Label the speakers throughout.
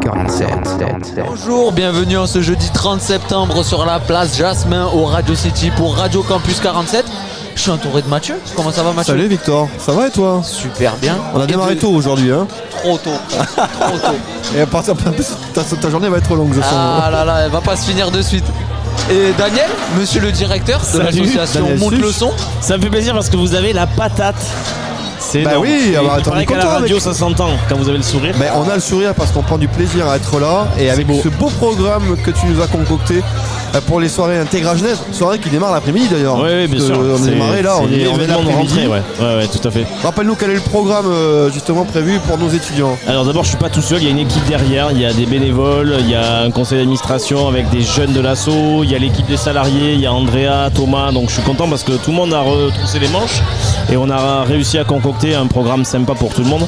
Speaker 1: RC47.
Speaker 2: Bonjour, bienvenue en ce jeudi 30 septembre sur la place Jasmin au Radio City pour Radio Campus 47. Je suis entouré de Mathieu. Comment ça va Mathieu?
Speaker 3: Salut Victor, ça va et toi?
Speaker 2: Super bien.
Speaker 3: On a démarré
Speaker 2: de-
Speaker 3: tôt aujourd'hui hein?
Speaker 2: Trop tôt. Trop tôt.
Speaker 3: Et à partir ta, ta journée va être longue je sens.
Speaker 2: Ah là là, elle va pas se finir de suite. Et Daniel, monsieur le directeur de
Speaker 4: Salut,
Speaker 2: l'association Monte le son.
Speaker 4: Ça me fait plaisir parce que vous avez la patate. C'est
Speaker 3: Bah
Speaker 4: énorme.
Speaker 3: oui,
Speaker 4: il
Speaker 3: attends,
Speaker 4: qu'à la radio
Speaker 3: avec-
Speaker 4: ça s'entend quand vous avez le sourire.
Speaker 3: Mais on a le sourire parce qu'on prend du plaisir à être là et avec
Speaker 4: beau.
Speaker 3: ce beau programme que tu nous as concocté pour les soirées Intégra Genève, soirée qui démarre l'après-midi d'ailleurs.
Speaker 4: Oui, oui, bien sûr.
Speaker 3: On est démarré là, on est, on est
Speaker 4: rentrée, ouais. ouais, ouais, tout à fait.
Speaker 3: Rappelle-nous quel est le programme euh, justement prévu pour nos étudiants.
Speaker 4: Alors d'abord, je suis pas tout seul, il y a une équipe derrière, il y a des bénévoles, il y a un conseil d'administration avec des jeunes de l'assaut, il y a l'équipe des salariés, il y a Andrea, Thomas, donc je suis content parce que tout le monde a retroussé les manches et on a réussi à concocter un programme sympa pour tout le monde.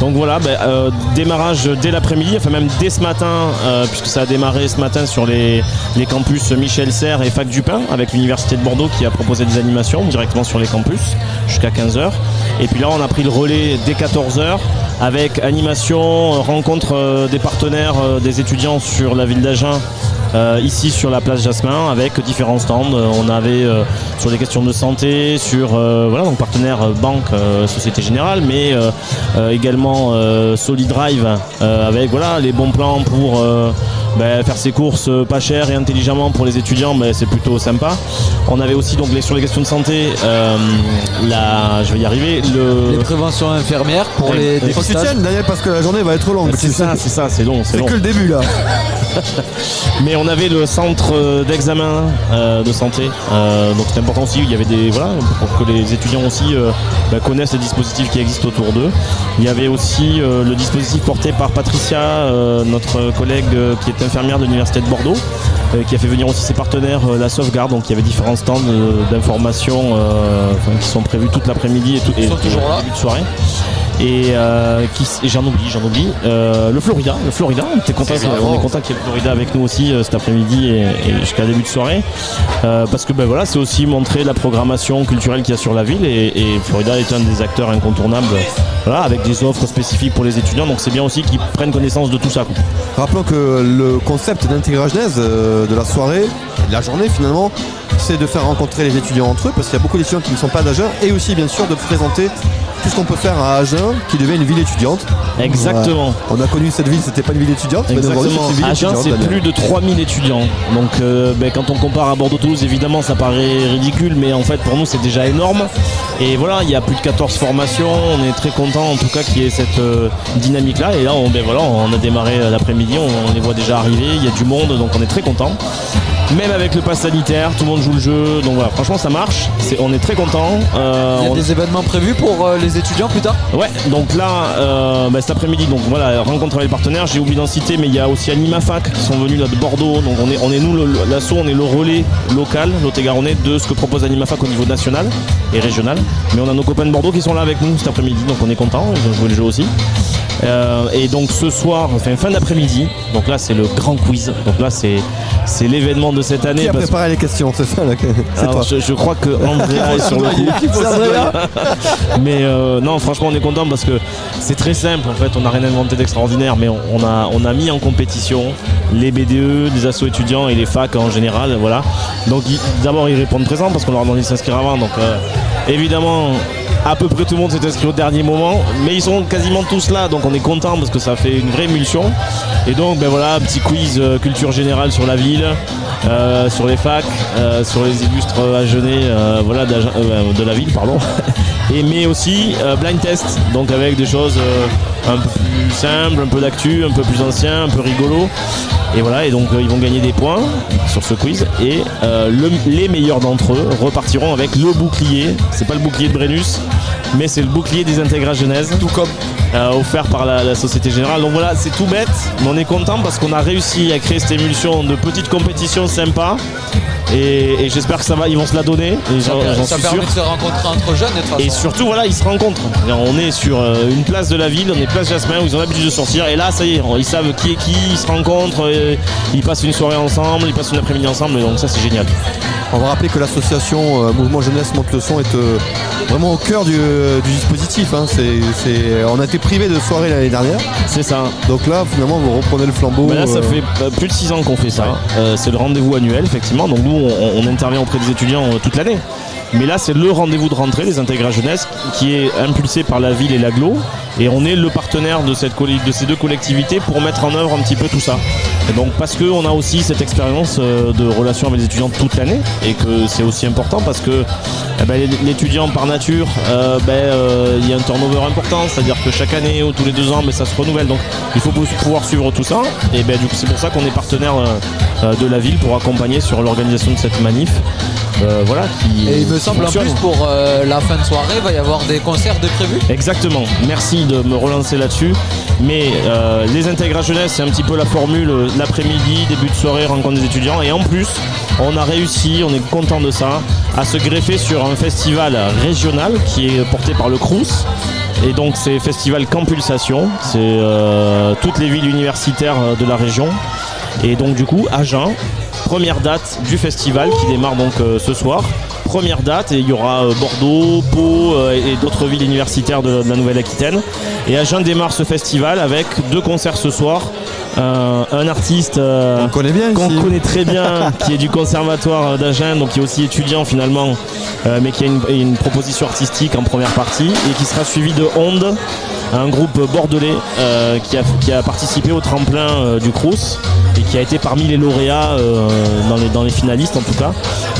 Speaker 4: Donc voilà, ben, euh, démarrage dès l'après-midi, enfin même dès ce matin, euh, puisque ça a démarré ce matin sur les, les campus Michel Serres et Fac du Pin avec l'Université de Bordeaux qui a proposé des animations directement sur les campus jusqu'à 15h. Et puis là, on a pris le relais dès 14h avec animation, euh, rencontre euh, des partenaires, euh, des étudiants sur la ville d'Agen. ici sur la place Jasmin avec différents stands. On avait sur des questions de santé, sur voilà donc partenaires banque, Société Générale, mais également Solidrive euh, avec voilà les bons plans pour ben, faire ses courses euh, pas cher et intelligemment pour les étudiants, ben, c'est plutôt sympa. On avait aussi donc les, sur les questions de santé, euh, la, je vais y arriver, le,
Speaker 2: Les préventions infirmières pour les
Speaker 4: Faut
Speaker 3: Faut que tu
Speaker 2: dépistages.
Speaker 3: tiennes Daniel parce que la journée va être longue.
Speaker 4: c'est ça, c'est ça, c'est long, c'est
Speaker 3: que le début là.
Speaker 4: Mais on avait le centre euh, d'examen euh, de santé, euh, donc c'est important aussi. Il y avait des voilà pour que les étudiants aussi euh, bah, connaissent les dispositifs qui existent autour d'eux. Il y avait aussi euh, le dispositif porté par Patricia, euh, notre collègue euh, qui est infirmière de l'université de Bordeaux, euh, qui a fait venir aussi ses partenaires euh, la sauvegarde. Donc il y avait différents stands euh, d'information qui sont prévus toute l'après-midi et tout et début de soirée. Et, euh, j'en oublie, j'en oublie. Euh, le Florida, le Florida, on content, est content qu'il y ait le Florida avec nous aussi euh, cet après-midi et, et jusqu'à début de soirée. Euh, parce que ben voilà, c'est aussi montrer la programmation culturelle qu'il y a sur la ville et, et Florida est un des acteurs incontournables. Voilà, avec des offres spécifiques pour les étudiants, donc c'est bien aussi qu'ils prennent connaissance de tout ça.
Speaker 3: Rappelons que le concept d'Intégra Genèse euh, de la soirée, de la journée finalement, c'est de faire rencontrer les étudiants entre eux parce qu'il y a beaucoup d'étudiants qui ne sont pas d'Agen et aussi bien sûr de présenter tout ce qu'on peut faire à Agen qui devient une ville étudiante.
Speaker 4: Exactement.
Speaker 3: On a connu cette ville, c'était pas une ville étudiante, mais
Speaker 4: Exactement.
Speaker 3: c'est une ville
Speaker 4: Agen, c'est plus de 3000 étudiants. Donc, euh, ben, quand on compare à Bordeaux-Toulouse, évidemment, ça paraît ridicule, mais en fait, pour nous, c'est déjà énorme. Et voilà, il y a plus de 14 formations. On est très content, en tout cas, qu'il y ait cette euh, dynamique-là. Et là, on, ben, voilà, on a démarré euh, l'après-midi, on, on les voit déjà arriver. Il y a du monde, donc on est très content. Même avec le pass sanitaire, tout le monde joue le jeu. Donc voilà, franchement, ça marche. On est très content. Euh,
Speaker 2: Il y a
Speaker 4: on-
Speaker 2: des événements prévus pour euh, les étudiants plus tard
Speaker 4: Ouais, donc là, euh, bah, cet après-midi, donc voilà, rencontre avec les partenaires, j'ai oublié d'en citer, mais il y a aussi Animafac qui sont venus là de Bordeaux. Donc on est, on est nous, l'asso, on est le relais local, Lot-et-Garonnais, de ce que propose Animafac au niveau national et régional. Mais on a nos copains de Bordeaux qui sont là avec nous cet après-midi, donc on est contents, ils ont joué le jeu aussi. Euh, et donc ce soir, enfin fin d'après-midi, donc là c'est le grand quiz. Donc là c'est, c'est l'événement de cette année.
Speaker 3: Qui a
Speaker 4: parce-
Speaker 3: préparé les questions, c'est ça là C'est
Speaker 4: alors,
Speaker 3: toi.
Speaker 4: je, je crois que Andrea est sur le coup. Mais euh, non, franchement, on est content parce que c'est très simple. En fait, on n'a rien inventé d'extraordinaire, mais on, on a, on a mis en compétition les BDE, les assos étudiants et les facs en général. Voilà. Donc, d'abord, ils répondent présent parce qu'on leur a demandé de s'inscrire avant. Donc, euh, évidemment. À peu près tout le monde s'est inscrit au dernier moment, mais ils sont quasiment tous là, donc on est content parce que ça fait une vraie émulsion. Et donc, ben voilà, petit quiz euh, culture générale sur la ville, euh, sur les facs, euh, sur les illustres agenais, euh, voilà, de la ville, pardon. Et mais aussi blind test, donc avec des choses un peu plus simples, un peu d'actu, un peu plus ancien, un peu rigolo. Et voilà, et donc euh, ils vont gagner des points sur ce quiz. Et euh, le- les meilleurs d'entre eux repartiront avec le bouclier. C'est pas le bouclier de Brennus, mais c'est le bouclier des intégrats Genèse. Tout comme offert par la, la Société Générale. Donc voilà, c'est tout bête, mais on est content parce qu'on a réussi à créer cette émulsion de petites compétitions sympas. Et, et j'espère que ça va, ils vont se la donner. Et j'en j'en
Speaker 2: Ça permet
Speaker 4: sûr.
Speaker 2: de se rencontrer entre jeunes et de toute
Speaker 4: Et surtout, voilà, ils se rencontrent. On est sur euh, une place de la ville, on est place Jasmin, où ils ont l'habitude de sortir. Et là, ça y est, ils savent qui est qui, ils se rencontrent, euh, ils passent une soirée ensemble, ils passent une après-midi ensemble. Donc, ça, c'est génial.
Speaker 3: On va rappeler que l'association euh, Mouvement Jeunesse Monte le Son est euh, vraiment au cœur du, du dispositif. hein. On a été privé de soirée l'année dernière.
Speaker 4: C'est ça.
Speaker 3: Donc là, finalement, vous reprenez le flambeau.
Speaker 4: Bah là, ça
Speaker 3: euh,
Speaker 4: fait euh, plus de 6 ans qu'on fait ça. Euh, c'est le rendez-vous annuel, effectivement. Donc nous, on, on intervient auprès des étudiants euh, toute l'année. Mais là, c'est le rendez-vous de rentrée des intégrats jeunesse qui est impulsé par la ville et l'aglo. Et on est le partenaire de, cette colli- de ces deux collectivités pour mettre en œuvre un petit peu tout ça. Et donc parce qu'on a aussi cette expérience euh, de relation avec les étudiants toute l'année et que c'est aussi important parce que eh ben, l'étudiant par nature, euh, ben, euh, il y a un turnover important, c'est-à-dire que chaque année ou tous les deux ans, ben, ça se renouvelle. Donc il faut pouvoir suivre tout ça. Et ben, du coup, c'est pour ça qu'on est partenaire euh, de la ville pour accompagner sur l'organisation de cette manif. Euh, voilà, qui,
Speaker 2: Et il me semble en plus pour euh, la fin de soirée, il va y avoir des concerts de prévus.
Speaker 4: Exactement, merci de me relancer là-dessus. Mais euh, les intégrats jeunesse, c'est un petit peu la formule l'après-midi, début de soirée, rencontre des étudiants. Et en plus, on a réussi, on est content de ça, à se greffer sur un festival régional qui est porté par le Crous. Et donc c'est Festival Campulsation, c'est euh, toutes les villes universitaires euh, de la région. Et donc du coup, Agen, première date du festival qui démarre donc euh, ce soir. Première date et il y aura Bordeaux, Pau et d'autres villes universitaires de, de la Nouvelle-Aquitaine. Et Agen démarre ce festival avec deux concerts ce soir. Euh, un artiste euh,
Speaker 3: On connaît bien
Speaker 4: qu'on connaît très bien, qui est du conservatoire d'Agen, donc qui est aussi étudiant finalement, euh, mais qui a une, une proposition artistique en première partie, et qui sera suivi de Onde, un groupe bordelais euh, qui, a, qui a participé au tremplin euh, du Crous et qui a été parmi les lauréats euh, dans, les, dans les finalistes en tout cas,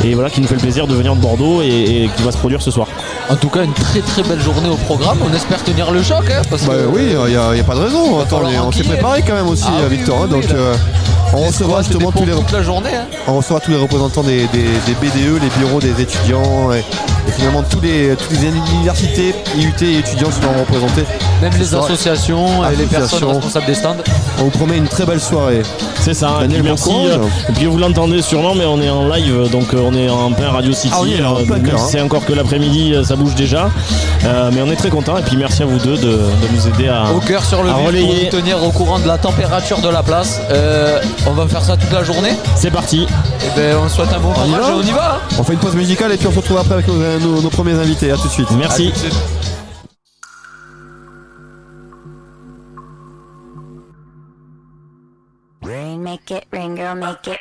Speaker 4: et voilà qui nous fait le plaisir de venir de Bordeaux et, et qui va se produire ce soir.
Speaker 2: En tout cas, une très très belle journée au programme. On espère tenir le choc. hein, parce
Speaker 3: Bah
Speaker 2: que-
Speaker 3: oui, il n'y a, y a pas de raison. Attends, on s'est préparé quand même aussi,
Speaker 2: Ah
Speaker 3: Victor.
Speaker 2: oui,
Speaker 3: hein,
Speaker 2: oui,
Speaker 3: donc euh, on recevra justement tous les,
Speaker 2: pour toute la journée. hein.
Speaker 3: on recevra tous les représentants des, des- des BDE, les bureaux des étudiants et, et finalement tous les, toutes les universités, IUT et étudiants seront représentés.
Speaker 2: Même les associations et les personnes responsables des stands.
Speaker 3: On vous promet une très belle soirée.
Speaker 4: C'est ça, et puis merci. euh, et puis vous l'entendez sûrement, mais on est en live, donc euh, on est en plein Radio City.
Speaker 3: Ah oui, alors,
Speaker 4: euh,
Speaker 3: hein.
Speaker 4: c'est encore que l'après-midi, euh, ça bouge déjà. Euh, mais on est très content et puis merci à vous deux de, de nous aider à.
Speaker 2: Au cœur sur le pour vous tenir au courant de la température de la place. Euh, on va faire ça toute la journée.
Speaker 4: C'est parti.
Speaker 2: Et ben on souhaite un bon courage on y va. hein.
Speaker 3: On fait une pause musicale et puis on se retrouve après avec nos, nos- nos premiers invités. À tout de suite.
Speaker 4: Merci.
Speaker 1: Make it rain, girl, make it.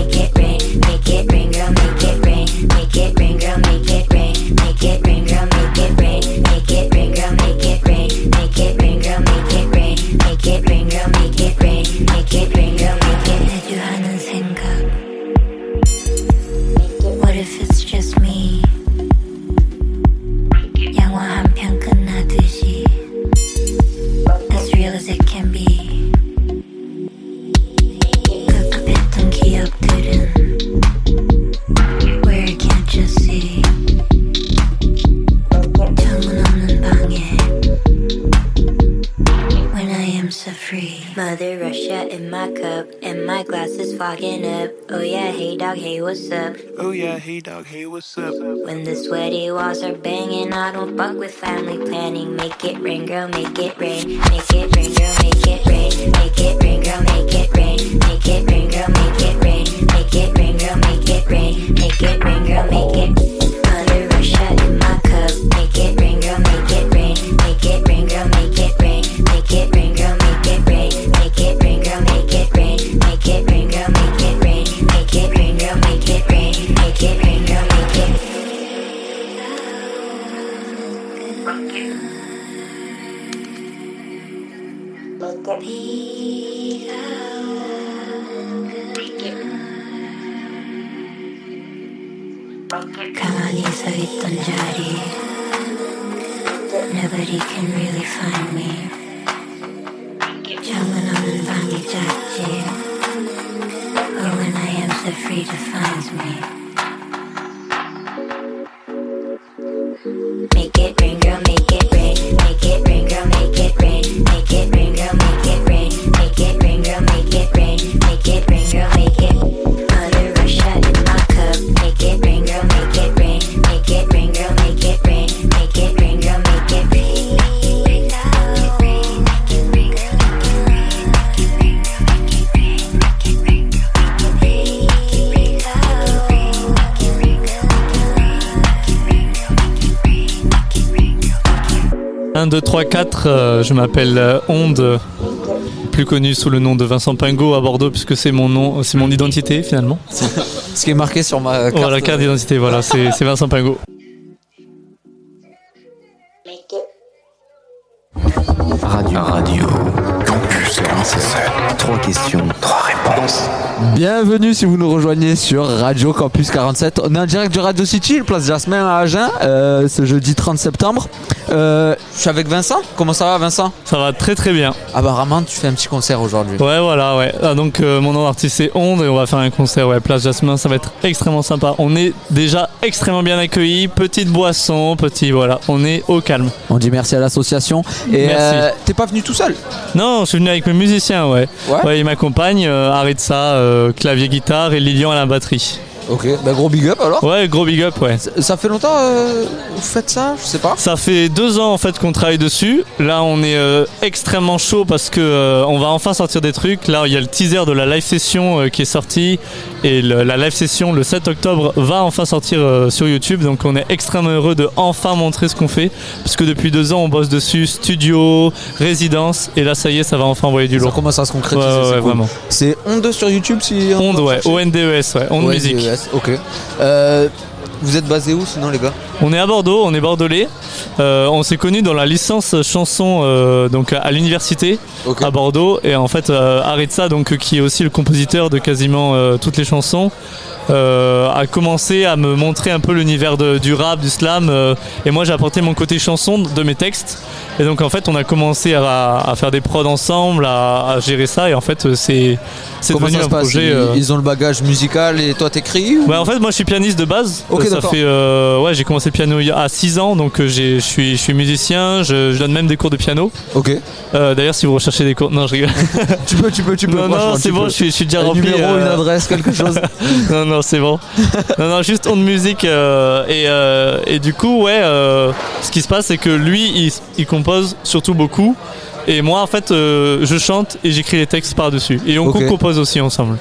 Speaker 1: are banging, I don't fuck with family planning. Make it rain, girl, make it rain. Make
Speaker 5: je m'appelle euh, Onde, plus connu sous le nom de Vincent Pingot à Bordeaux, puisque c'est mon nom, c'est mon identité finalement.
Speaker 2: Ce qui est marqué sur ma carte.
Speaker 5: Voilà, carte d'identité, voilà, c'est c'est Vincent Pingot.
Speaker 6: Radio. Radio. Campus 47. Trois questions. Trois réponses.
Speaker 2: Bienvenue si vous nous rejoignez sur Radio Campus 47. On est en direct du Radio City, place Jasmin à Agen, euh, ce jeudi 30 septembre. Euh, je suis avec Vincent. Comment ça va, Vincent?
Speaker 5: Ça va très très bien.
Speaker 2: Apparemment, tu fais un petit concert aujourd'hui.
Speaker 5: Ouais, voilà, ouais. Ah, donc euh, mon nom d'artiste c'est Onde et on va faire un concert, ouais, Place Jasmin, ça va être extrêmement sympa. On est déjà extrêmement bien accueillis, petite boisson, petit, voilà, on est au calme.
Speaker 2: On dit merci à l'association. Et
Speaker 5: Merci.
Speaker 2: euh, t'es pas venu tout seul?
Speaker 5: Non, je suis venu avec mes musiciens, ouais.
Speaker 2: Ouais.
Speaker 5: ils m'accompagnent, euh, Aritza, euh, clavier guitare et Lilian à la batterie.
Speaker 2: Ok, bah gros big up alors.
Speaker 5: Ouais, gros big up, ouais.
Speaker 2: Ça- Ça fait longtemps euh, vous faites ça Je sais pas.
Speaker 5: Ça fait deux ans en fait qu'on travaille dessus. Là, on est euh, extrêmement chaud parce que euh, on va enfin sortir des trucs. Là, il y a le teaser de la live session qui est sorti et le- la live session le 7 octobre va enfin sortir sur YouTube. Donc, on est extrêmement heureux de enfin montrer ce qu'on fait parce que depuis deux ans, on bosse dessus, studio, résidence et là, ça y est, ça va enfin envoyer du
Speaker 2: Ça
Speaker 5: lourd.
Speaker 2: commence à se concrétiser.
Speaker 5: ouais, ouais,
Speaker 2: cool.
Speaker 5: vraiment.
Speaker 2: C'est Onde sur YouTube si on
Speaker 5: Onde, ouais,
Speaker 2: chercher
Speaker 5: O-N-D-E-S, ouais, Onde
Speaker 2: Ouais,
Speaker 5: Musique.
Speaker 2: Ok. Euh, vous êtes basé où sinon les gars?
Speaker 5: On est à Bordeaux, on est bordelais. Euh, on s'est connus dans la licence chanson euh, donc à l'université à Bordeaux et en fait euh, Aritza donc qui est aussi le compositeur de quasiment toutes les chansons a commencé à me montrer un peu l'univers du rap, du slam euh, et moi j'ai apporté mon côté chanson de mes textes et donc en fait on a commencé à, à faire des prods ensemble, à, à gérer ça et en fait euh, c'est devenu
Speaker 2: ça
Speaker 5: un
Speaker 2: se passe
Speaker 5: projet.
Speaker 2: ils,
Speaker 5: euh,
Speaker 2: ils ont le bagage musical et toi t'écris ou-
Speaker 5: Ouais, en fait, moi je suis pianiste de base.
Speaker 2: Ok,
Speaker 5: Euh, ça fait, euh, ouais, j'ai commencé le piano il y a- à 6 ans, donc euh, je suis, je suis musicien, je, je donne même des cours de piano.
Speaker 2: Ok.
Speaker 5: Euh, D'ailleurs, si vous recherchez des cours, non, je rigole.
Speaker 2: Tu peux, tu peux, tu peux.
Speaker 5: non, non, c'est bon, je suis, je suis déjà
Speaker 2: Un
Speaker 5: rempli.
Speaker 2: numéro,
Speaker 5: euh,
Speaker 2: une adresse, quelque chose.
Speaker 5: non, non, c'est bon. non, non, juste on de musique. euh, et, euh, et du coup, ouais, euh, ce qui se passe, c'est que lui, il, il compose surtout beaucoup. Et moi, en fait, je chante et j'écris les textes par-dessus. Et on compose aussi ensemble.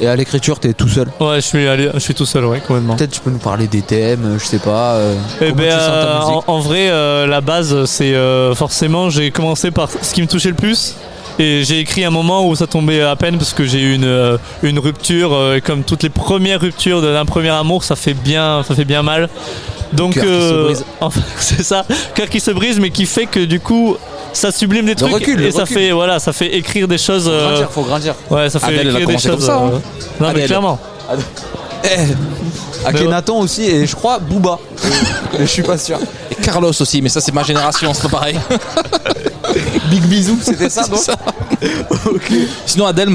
Speaker 2: Et à l'écriture, t'es tout seul?
Speaker 5: Ouais, je suis, allé, je suis tout seul, ouais, complètement.
Speaker 2: Peut-être tu peux nous parler des thèmes, je sais pas. euh,
Speaker 5: Eh ben, euh, en, en vrai, euh, la base, c'est forcément, j'ai commencé par ce qui me touchait le plus. Et j'ai écrit un moment où ça tombait à peine parce que j'ai eu une, euh, une rupture. euh, et comme toutes les premières ruptures d'un premier amour, ça fait bien, ça fait bien mal. Donc,
Speaker 2: Cœur qui se brise.
Speaker 5: enfin, c'est ça, cœur qui se brise, mais qui fait que du coup, ça sublime des trucs
Speaker 2: recul,
Speaker 5: et ça
Speaker 2: recul.
Speaker 5: fait, voilà, ça fait écrire des choses. euh,
Speaker 2: Grandir, faut grandir.
Speaker 5: ouais, ça fait
Speaker 7: Adèle,
Speaker 5: écrire des choses.
Speaker 7: comme ça, hein.
Speaker 5: euh, non, mais
Speaker 7: Adèle.
Speaker 5: clairement.
Speaker 2: Nathan aussi, et je crois Booba. mais je suis pas sûr.
Speaker 7: Et Carlos aussi, mais ça c'est ma génération, c'est pas pareil.
Speaker 2: Big bisou, c'était ça donc
Speaker 7: C'est ça. Sinon Adèle,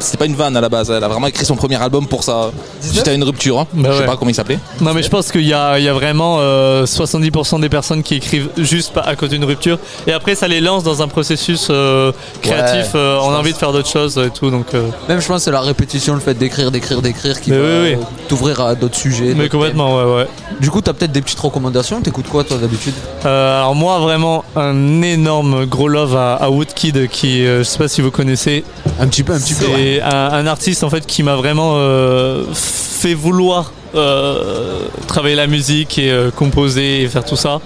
Speaker 7: c'était pas une vanne à la base, elle a vraiment écrit son premier album pour ça. Suite à une rupture, hein.
Speaker 5: Bah
Speaker 7: je sais
Speaker 5: ouais.
Speaker 7: pas comment il s'appelait.
Speaker 5: Non mais je pense qu'il y a, il y a vraiment euh, 70% des personnes qui écrivent juste à cause d'une rupture et après ça les lance dans un processus euh, créatif,
Speaker 2: Ouais,
Speaker 5: euh, on a envie de faire d'autres choses et tout donc euh,
Speaker 2: Même je pense que c'est la répétition, le fait d'écrire, d'écrire, d'écrire qui
Speaker 5: Mais
Speaker 2: va
Speaker 5: oui, oui.
Speaker 2: euh, t'ouvrir à d'autres sujets.
Speaker 5: mais complètement ouais ouais.
Speaker 2: Du coup, t'as peut-être des petites recommandations? T'écoutes quoi toi d'habitude?
Speaker 5: Euh, alors moi vraiment un énorme gros love à, à Woodkid qui euh, je sais pas si vous connaissez
Speaker 2: Un petit peu, un petit peu.
Speaker 5: c'est un, un artiste en fait qui m'a vraiment euh, fait vouloir euh, travailler la musique et euh, composer et faire tout ça.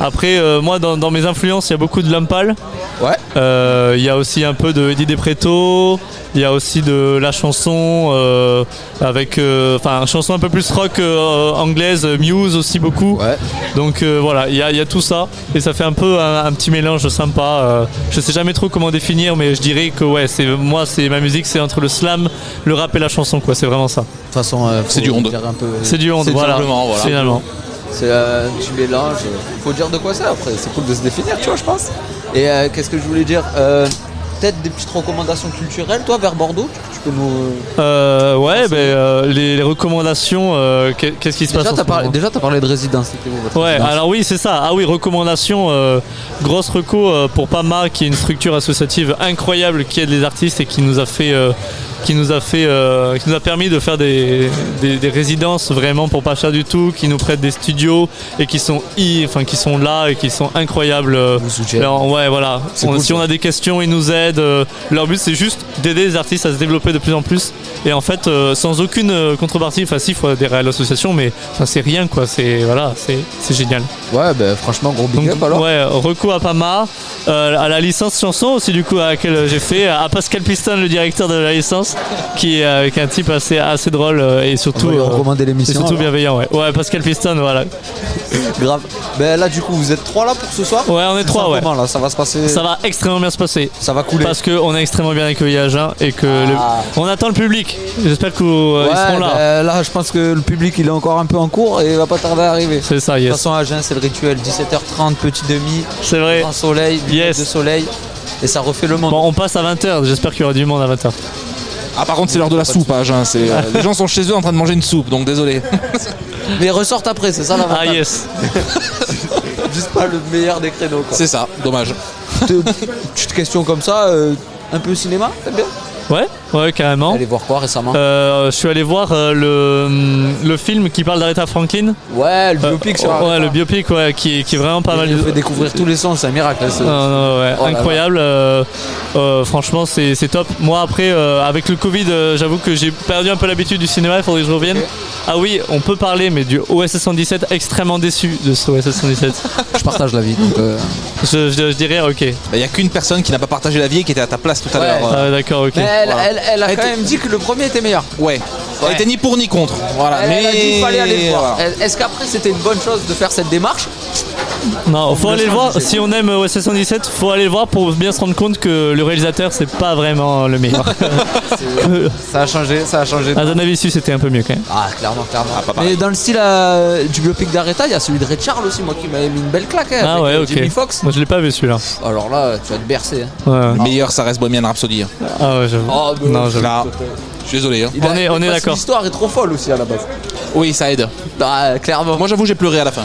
Speaker 5: Après, euh, moi, dans, dans mes influences, il y a beaucoup de Lampal.
Speaker 2: Ouais.
Speaker 5: Euh, Il y a aussi un peu de Eddie Depreto. Il y a aussi de la chanson euh, avec, enfin, une chanson un peu plus rock euh, anglaise, Muse aussi beaucoup.
Speaker 2: Ouais.
Speaker 5: Donc euh, voilà, il y, a- il y a tout ça et ça fait un peu un, un petit mélange sympa. euh, je sais jamais trop comment définir, mais je dirais que ouais, c'est moi, c'est ma musique, c'est entre le slam, le rap et la chanson, quoi. C'est vraiment ça.
Speaker 2: De toute façon, euh,
Speaker 7: C'est du
Speaker 2: peu,
Speaker 5: C'est du
Speaker 7: C'est
Speaker 5: voilà.
Speaker 7: simplement, voilà.
Speaker 5: Finalement.
Speaker 2: C'est euh, un petit mélange. Faut dire de quoi c'est après. C'est cool de se définir, tu vois, je pense. Et euh, qu'est-ce que je voulais dire Euh, Peut-être des petites recommandations culturelles, toi, vers Bordeaux Tu, tu peux nous.
Speaker 5: Euh, ouais, ben euh, les, les recommandations, qu'est- qu'est-ce qui se passe
Speaker 2: Déjà,
Speaker 5: ce
Speaker 2: parlé, déjà, t'as parlé de résidence. Votre
Speaker 5: Ouais,
Speaker 2: résidence?
Speaker 5: alors oui, c'est ça. Ah oui, recommandation, euh, grosse reco pour PAMA, qui est une structure associative incroyable qui aide les artistes et qui nous a fait, qui nous a fait, euh, qui nous a permis de faire des, des, des résidences vraiment pour pas cher du tout, qui nous prêtent des studios et qui sont, i- enfin, qui sont là et qui sont incroyables. alors, ouais, voilà.
Speaker 2: C'est
Speaker 5: On-
Speaker 2: cool,
Speaker 5: si
Speaker 2: ça.
Speaker 5: on a des questions, ils nous aident. euh, leur but, c'est juste d'aider les artistes à se développer de plus en plus. Et en fait, euh, sans aucune contrepartie, enfin, si, il faut adhérer à l'association, mais enfin, c'est rien, quoi. C'est voilà, c'est c'est génial.
Speaker 2: Ouais, bah franchement, gros big
Speaker 5: Donc,
Speaker 2: up alors.
Speaker 5: ouais, recours à Pama, euh, à la licence chanson aussi du coup à laquelle j'ai fait, à Pascal Piston, le directeur de la licence, qui est, euh, est un type assez, assez drôle euh, et surtout, euh, et
Speaker 2: l'émission.
Speaker 5: surtout
Speaker 2: alors.
Speaker 5: bienveillant. Ouais. ouais, Pascal Piston, voilà.
Speaker 2: Grave. Ben là, du coup, vous êtes trois là pour ce soir
Speaker 5: Ouais, on est trois, ouais.
Speaker 2: comment, là Ça va se passer.
Speaker 5: Ça va extrêmement bien se passer.
Speaker 2: Ça va couler.
Speaker 5: Parce qu'on est extrêmement bien accueillis à Agen et que le-
Speaker 2: Ah.
Speaker 5: on attend le public. J'espère qu'ils seront là.
Speaker 2: ben, là, je pense que le public il est encore un peu en cours et il va pas tarder à arriver.
Speaker 5: C'est ça,
Speaker 2: De toute
Speaker 5: yes.
Speaker 2: façon, à Agen, c'est le rituel 17h30, petit demi,
Speaker 5: C'est vrai.
Speaker 2: grand soleil,
Speaker 5: Yes.
Speaker 2: de soleil. Et ça refait le monde.
Speaker 5: Bon, on passe à 20h. J'espère qu'il y aura du monde à 20h.
Speaker 7: Ah, par contre, c'est l'heure de la soupe, à Agen. c'est, euh, les gens sont chez eux en train de manger une soupe, donc désolé.
Speaker 2: Mais ils ressortent après, c'est ça la
Speaker 5: Ah, yes.
Speaker 2: Juste pas le meilleur des créneaux. Quoi.
Speaker 7: C'est ça, dommage.
Speaker 2: Te- Petite question comme ça, euh, un peu cinéma, t'aimes bien?
Speaker 5: Ouais, ouais, carrément.
Speaker 2: Allez voir quoi récemment?
Speaker 5: Euh, je suis allé voir euh, le, le film qui parle d'Aretha Franklin.
Speaker 2: Ouais, le biopic sur
Speaker 5: Euh, ouais, le biopic ouais, qui, est- qui est vraiment pas mal.
Speaker 2: Il fait découvrir tous les sons, c'est un miracle. ce-
Speaker 5: Non, non, ouais,
Speaker 2: Oh là là.
Speaker 5: incroyable. euh, euh, franchement, c'est c'est top. Moi, après, euh, avec le Covid, euh, j'avoue que j'ai perdu un peu l'habitude du cinéma. Il faudrait que je revienne. Ah oui, on peut parler, mais du OSS 117, extrêmement déçu de ce OSS 117.
Speaker 2: Je partage la vie. Donc, euh,
Speaker 5: je, je- je dirais, ok.
Speaker 7: Il n'y a qu'une personne qui n'a pas partagé la vie et qui était à ta place tout à
Speaker 2: Ouais.
Speaker 7: l'heure. euh,
Speaker 5: Ah, D'accord, ok.
Speaker 2: Mais elle,
Speaker 7: Voilà.
Speaker 2: elle- elle a
Speaker 7: Elle
Speaker 2: quand même dit que le premier était meilleur.
Speaker 7: Ouais. Elle était ni pour ni contre. Voilà.
Speaker 2: Elle,
Speaker 7: mais
Speaker 2: elle a dit qu'il fallait aller le voir.
Speaker 7: voilà.
Speaker 2: Est-ce qu'après c'était une bonne chose de faire cette démarche?
Speaker 5: Non, faut
Speaker 2: le
Speaker 5: aller le voir. Si on aime OSS 117, faut aller le voir pour bien se rendre compte que le réalisateur, c'est pas vraiment le meilleur.
Speaker 2: Ça a changé, ça a changé.
Speaker 5: Azanavissus, c'était un peu mieux quand même.
Speaker 2: Ah, clairement, clairement.
Speaker 7: pas pareil.
Speaker 2: Mais dans le style euh, du biopic d'Aretha, il y a celui de Ray Charles aussi, moi qui m'avait mis une belle claque. hein,
Speaker 5: Ah
Speaker 2: avec,
Speaker 5: ouais,
Speaker 2: euh,
Speaker 5: ok.
Speaker 2: Jamie Foxx.
Speaker 5: Moi, je l'ai pas vu celui-là.
Speaker 2: Alors là, tu vas te bercer. hein.
Speaker 5: Ouais.
Speaker 7: Le meilleur, ça reste Bohemian Rhapsody.
Speaker 5: Ah ouais, j'avoue.
Speaker 2: Oh,
Speaker 5: non, j'avoue.
Speaker 7: Je suis désolé. hein.
Speaker 2: Il
Speaker 5: On
Speaker 2: a-
Speaker 5: est- on est
Speaker 2: parce que
Speaker 5: d'accord.
Speaker 2: L'histoire est trop folle aussi à la base.
Speaker 7: Oui, ça aide.
Speaker 2: Ah, clairement.
Speaker 7: Moi, j'avoue, j'ai pleuré à la fin.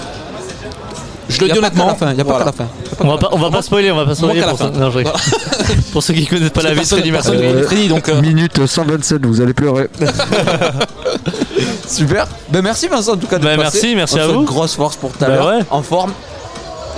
Speaker 7: Je le dis honnêtement.
Speaker 2: qu'à la fin, y a pas
Speaker 7: voilà.
Speaker 2: qu'à la fin.
Speaker 5: On va pas, on va pas spoiler, on va pas spoiler
Speaker 7: qu'à la
Speaker 5: pour,
Speaker 7: fin.
Speaker 5: ça- non, je rigole. pour ceux qui connaissent pas la vie de
Speaker 7: Personne-
Speaker 5: Freddie
Speaker 7: personne
Speaker 5: Mercury.
Speaker 7: ne connaît Freddy, donc. euh,
Speaker 2: Minute 127, vous allez pleurer. Super. Ben merci Vincent en tout cas de
Speaker 5: Ben,
Speaker 2: passer.
Speaker 5: merci, merci
Speaker 2: On te
Speaker 5: à
Speaker 2: souhaite
Speaker 5: vous.
Speaker 2: Grosse force pour à
Speaker 5: Ben ouais.
Speaker 2: En forme.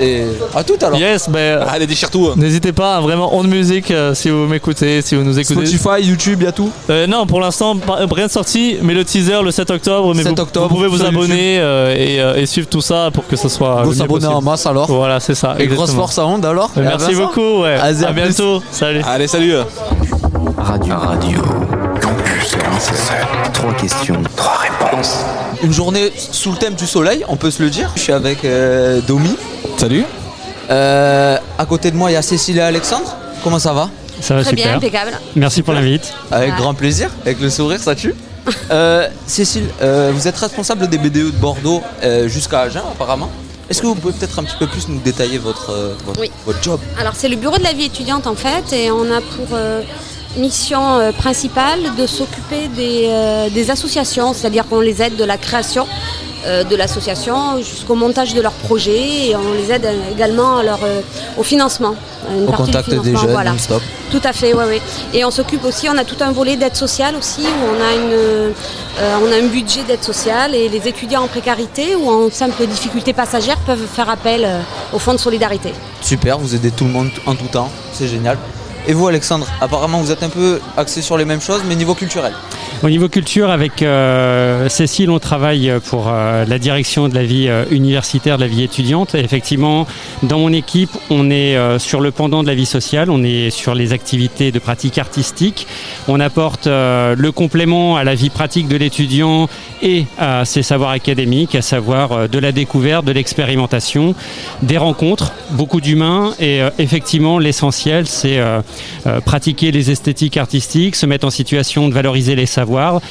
Speaker 2: Et à tout alors.
Speaker 5: Yes, ben.
Speaker 7: Allez, déchire tout. hein.
Speaker 5: N'hésitez pas, vraiment, on de musique euh, si vous m'écoutez, si vous nous écoutez.
Speaker 2: Spotify, YouTube, y a tout.
Speaker 5: Euh, non, pour l'instant, pas- rien de sorti, mais le teaser le 7 octobre. Mais
Speaker 2: 7
Speaker 5: vous,
Speaker 2: octobre,
Speaker 5: vous pouvez vous abonner euh, et, euh, et suivre tout ça pour que ce soit.
Speaker 2: S'abonner
Speaker 5: possible.
Speaker 2: en masse alors.
Speaker 5: Voilà, c'est ça.
Speaker 2: Et grosse force à Honda alors.
Speaker 5: Euh,
Speaker 2: Et
Speaker 5: Merci
Speaker 2: Vincent.
Speaker 5: beaucoup, ouais.
Speaker 2: À
Speaker 5: bientôt. Salut.
Speaker 7: Allez, salut.
Speaker 6: Radio. Radio. Campus 47. Trois questions, trois réponses.
Speaker 2: Une journée sous le thème du soleil, on peut se le dire. Je suis avec euh, Domi.
Speaker 7: Salut.
Speaker 2: Euh, à côté de moi, il y a Cécile et Alexandre. Comment ça va?
Speaker 5: Ça va
Speaker 8: Très bien, impeccable.
Speaker 5: Merci pour l'invite.
Speaker 2: Avec grand plaisir, avec le sourire, ça tue. Euh, Cécile, euh, vous êtes responsable des BDE de Bordeaux euh, jusqu'à Agen apparemment. Est-ce que vous pouvez peut-être un petit peu plus nous détailler votre, euh, votre,
Speaker 8: Oui.
Speaker 2: votre job?
Speaker 8: Alors c'est le bureau de la vie étudiante en fait et on a pour euh, mission euh, principale de s'occuper des, euh, des associations, c'est-à-dire qu'on les aide de la création de l'association jusqu'au montage de leurs projets et on les aide euh, également à leur, euh, au financement. une
Speaker 2: Au
Speaker 8: du
Speaker 2: des jeunes
Speaker 8: voilà. Tout à fait, oui, oui. Et on s'occupe aussi, on a tout un volet d'aide sociale aussi, où on a, une, euh, on a un budget d'aide sociale et les étudiants en précarité ou en simple difficulté passagère peuvent faire appel euh, au fonds de solidarité.
Speaker 2: Super, vous aidez tout le monde en tout temps, c'est génial. Et vous Alexandre, apparemment vous êtes un peu axé sur les mêmes choses mais niveau culturel.
Speaker 9: Au niveau culture, avec euh, Cécile, on travaille pour euh, la direction de la vie euh, universitaire, de la vie étudiante. Effectivement, dans mon équipe, on est sur le pendant de la vie sociale, on est sur les activités de pratique artistique. On apporte le complément à la vie pratique de l'étudiant et à ses savoirs académiques, à savoir de la découverte, de l'expérimentation, des rencontres, beaucoup d'humains. Et effectivement, l'essentiel, c'est pratiquer les esthétiques artistiques, se mettre en situation de valoriser les savoirs.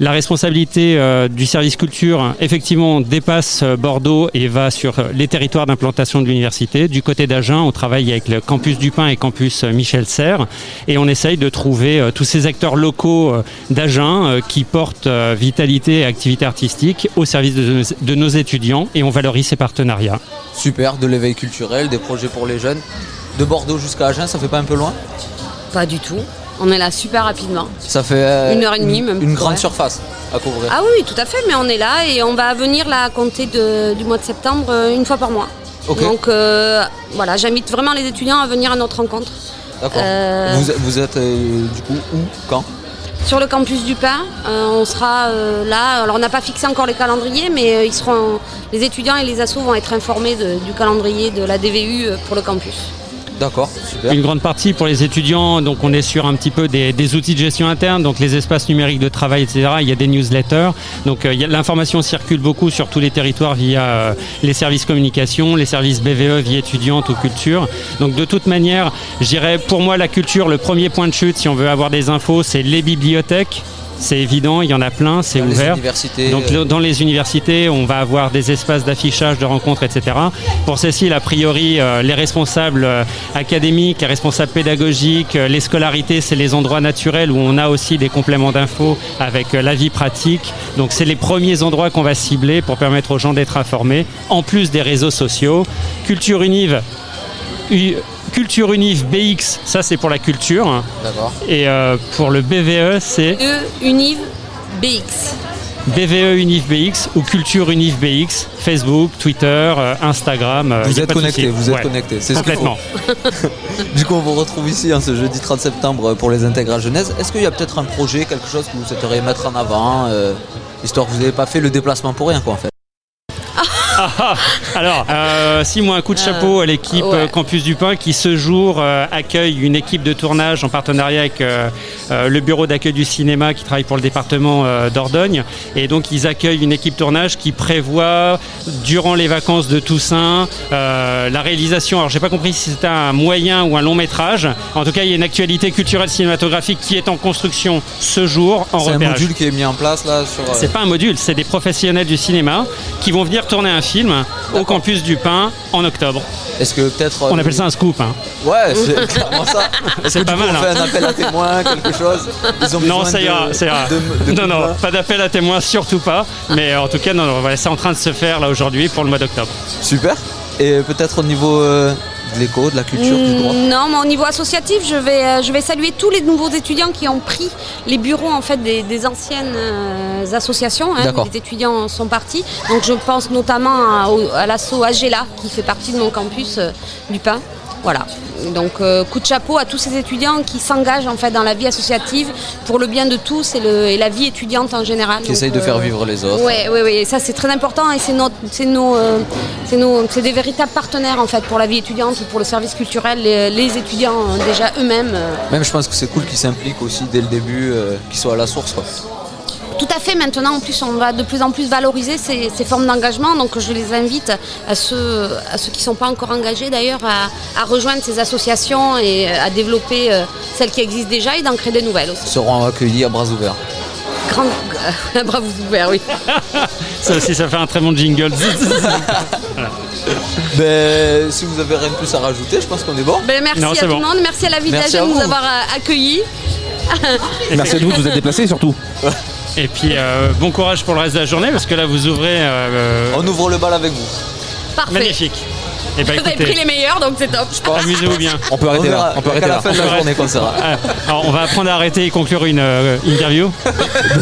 Speaker 9: La responsabilité euh, du service culture, effectivement, dépasse euh, Bordeaux et va sur euh, les territoires d'implantation de l'université. Du côté d'Agen, on travaille avec le campus du Pin et campus euh, Michel Serres et on essaye de trouver euh, tous ces acteurs locaux euh, d'Agen euh, qui portent euh, vitalité et activité artistique au service de nos étudiants et on valorise ces partenariats.
Speaker 2: Super, de l'éveil culturel, des projets pour les jeunes. De Bordeaux jusqu'à Agen, ça fait pas un peu loin
Speaker 8: Pas du tout. On est là super rapidement.
Speaker 2: Ça fait euh,
Speaker 8: Une heure et demie, même.
Speaker 2: Une grande surface à couvrir.
Speaker 8: Ah oui, tout à fait, mais on est là et on va venir là à compter de- du mois de septembre euh, une fois par mois. Donc euh, voilà, j'invite vraiment les étudiants à venir à notre rencontre.
Speaker 2: D'accord.
Speaker 8: Euh,
Speaker 2: Vous, vous êtes du coup où Quand?
Speaker 8: Sur le campus du Pain, euh, on sera là. Alors on n'a pas fixé encore les calendriers, mais ils seront, les étudiants et les assos vont être informés de- du calendrier de la DVU pour le campus.
Speaker 2: D'accord.
Speaker 9: Une grande partie pour les étudiants, donc on est sur un petit peu des, outils de gestion interne, donc les espaces numériques de travail, etc. Il y a des newsletters, donc euh, l'information circule beaucoup sur tous les territoires via euh, les services communication, les services BVE, vie étudiante ou culture. Donc de toute manière, je dirais pour moi la culture, le premier point de chute, si on veut avoir des infos, c'est les bibliothèques. C'est évident, il y en a plein, c'est ouvert.
Speaker 2: universités,
Speaker 9: Donc
Speaker 2: euh,
Speaker 9: dans les universités, on va avoir des espaces d'affichage, de rencontres, etc. Pour Cécile, a priori, euh, les responsables euh, académiques, les responsables pédagogiques, les scolarités, c'est les endroits naturels où on a aussi des compléments d'infos avec la vie pratique. Donc c'est les premiers endroits qu'on va cibler pour permettre aux gens d'être informés, en plus des réseaux sociaux. Culture Unive, U- Culture Unive BX, ça c'est pour la culture.
Speaker 2: D'accord.
Speaker 9: Et euh, pour le BVE, c'est
Speaker 8: E Univ BX.
Speaker 9: BVE Univ BX ou Culture Univ BX, Facebook, Twitter, euh, Instagram. euh,
Speaker 2: Vous êtes connectés,
Speaker 9: souci.
Speaker 2: vous êtes
Speaker 9: Ouais.
Speaker 2: connectés, c'est ce qu'il
Speaker 9: Complètement.
Speaker 2: Du coup, on vous retrouve ici hein, ce jeudi 30 septembre pour les intégrales Genèse. Est-ce qu'il y a peut-être un projet, quelque chose que vous souhaiteriez mettre en avant, euh, histoire que vous n'avez pas fait le déplacement pour rien, quoi, en fait
Speaker 9: Ah, ah. Alors, euh, si moi un coup de chapeau à l'équipe
Speaker 8: ouais.
Speaker 9: euh, Campus du Pain qui ce jour euh, accueille une équipe de tournage en partenariat avec euh, euh, le bureau d'accueil du cinéma qui travaille pour le département euh, d'Ordogne. Et donc ils accueillent une équipe tournage qui prévoit durant les vacances de Toussaint euh, la réalisation. Alors j'ai pas compris si c'était un moyen ou un long métrage. En tout cas, il y a une actualité culturelle cinématographique qui est en construction ce jour en
Speaker 2: C'est un module qui est mis en place là sur. euh,
Speaker 9: C'est pas un module, c'est des professionnels du cinéma qui vont venir tourner un film au campus du Pin en octobre.
Speaker 2: Est-ce que peut-être.
Speaker 9: On appelle ça un scoop. hein.
Speaker 2: Ouais, c'est clairement ça.
Speaker 9: C'est pas mal,
Speaker 2: On fait
Speaker 9: hein.
Speaker 2: un appel à témoins, quelque chose Ils ont
Speaker 9: Non, ça
Speaker 2: de-
Speaker 9: ira, ça ira.
Speaker 2: de- de
Speaker 9: non, non, pas d'appel à témoins, surtout pas. Mais euh, en tout cas, non, non, voilà, c'est en train de se faire là aujourd'hui pour le mois d'octobre.
Speaker 2: Super. Et peut-être au niveau euh, de l'éco, de la culture, du droit
Speaker 8: Non, mais au niveau associatif, je vais, euh, je vais saluer tous les nouveaux étudiants qui ont pris les bureaux en fait des, des anciennes euh, associations. hein. Les étudiants sont partis. Donc je pense notamment à, à l'asso Agela qui fait partie de mon campus euh, du Pain. Voilà. Donc euh, coup de chapeau à tous ces étudiants qui s'engagent en fait dans la vie associative pour le bien de tous et, le- et la vie étudiante en général.
Speaker 2: Qui essayent de
Speaker 8: euh,
Speaker 2: faire vivre les autres.
Speaker 8: Oui, oui, oui, ça c'est très important et c'est nos, euh, nos- des véritables partenaires en fait pour la vie étudiante ou pour le service culturel, les, les étudiants euh, déjà eux-mêmes. euh.
Speaker 2: Même je pense que c'est cool qu'ils s'impliquent aussi dès le début, euh, qu'ils soient à la source. Quoi.
Speaker 8: Tout à fait, maintenant en plus on va de plus en plus valoriser ces, ces formes d'engagement, donc je les invite à ceux, à ceux qui ne sont pas encore engagés d'ailleurs à, à rejoindre ces associations et à développer euh, celles qui existent déjà et d'en créer des nouvelles aussi.
Speaker 2: Seront accueillis à bras ouverts.
Speaker 8: Grande, bravo ouvert, oui.
Speaker 9: Ça aussi, ça fait un très bon jingle.
Speaker 2: Ben, si vous avez rien de plus à rajouter, je pense qu'on est bon.
Speaker 8: Ben, merci
Speaker 9: Non,
Speaker 8: à tout
Speaker 9: bon.
Speaker 8: le monde, merci à la
Speaker 2: à
Speaker 8: de nous
Speaker 2: vous.
Speaker 8: avoir euh, accueillis.
Speaker 7: Merci à vous de vous être déplacés surtout.
Speaker 9: Et puis, euh, bon courage pour le reste de la journée parce que là, vous ouvrez. euh,
Speaker 2: On ouvre le bal avec vous.
Speaker 8: Parfait.
Speaker 9: magnifique. Et bah
Speaker 8: Vous avez pris les meilleurs, donc c'est top.
Speaker 9: amusez-vous bien.
Speaker 7: On peut arrêter
Speaker 2: verra
Speaker 7: là. On peut arrêter
Speaker 2: la
Speaker 7: là.
Speaker 2: fin de la journée qu'on sera.
Speaker 9: Ah, Alors, on va apprendre à arrêter et conclure une euh, interview.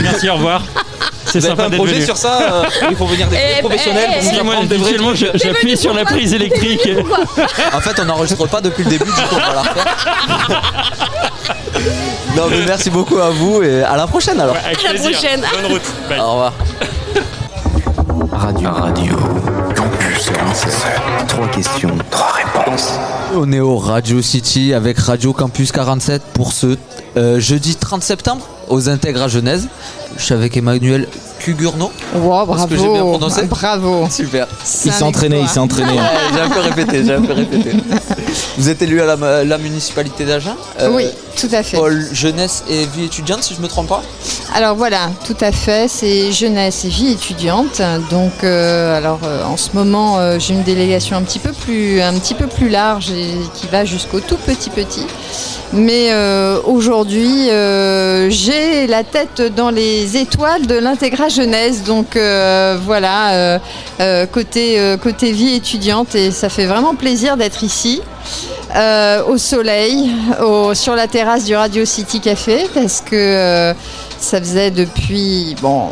Speaker 9: Merci, au revoir. C'est sympa
Speaker 7: pas un
Speaker 9: d'être
Speaker 7: projet
Speaker 9: venu.
Speaker 7: sur ça euh, Il faut venir des vrais
Speaker 8: Eh,
Speaker 7: professionnels pour
Speaker 8: eh,
Speaker 7: nous
Speaker 9: Si, moi,
Speaker 7: apprendre des vrais trucs.
Speaker 9: je- j'appuie sur la prise électrique.
Speaker 2: En fait, on n'enregistre pas depuis le début, du coup, on va la refaire. non, mais merci beaucoup à vous et à la prochaine alors.
Speaker 9: Avec
Speaker 8: À la prochaine.
Speaker 9: Bonne route. Bye.
Speaker 2: Au revoir.
Speaker 6: Radio. Radio. Campus 47. Trois questions. Trois réponses.
Speaker 2: On est au Radio City avec Radio Campus 47 pour ce euh, jeudi 30 septembre aux Intègres à Genèse. Je suis avec Emmanuel Cugurno.
Speaker 10: Wow,
Speaker 2: Est-ce que j'ai bien
Speaker 10: bravo.
Speaker 2: prononcé
Speaker 10: Bravo.
Speaker 2: Super.
Speaker 7: Il s'est entraîné, il s'est entraîné.
Speaker 2: Ouais, j'ai un peu répété, j'ai un peu répété. Vous êtes élu à la, la municipalité d'Agen Euh,
Speaker 10: Oui, tout à fait.
Speaker 2: Pôle jeunesse et vie étudiante, si je me trompe pas.
Speaker 10: Alors voilà, tout à fait, c'est jeunesse et vie étudiante. Donc euh, alors euh, en ce moment, euh, j'ai une délégation un petit peu plus un petit peu plus large et qui va jusqu'au tout petit petit. Mais aujourd'hui, j'ai la tête dans les étoiles de l'intégrat jeunesse. Donc voilà, côté côté vie étudiante et ça fait vraiment plaisir d'être ici. Euh, au soleil, sur la terrasse du Radio City Café, parce que euh, ça faisait depuis. Bon,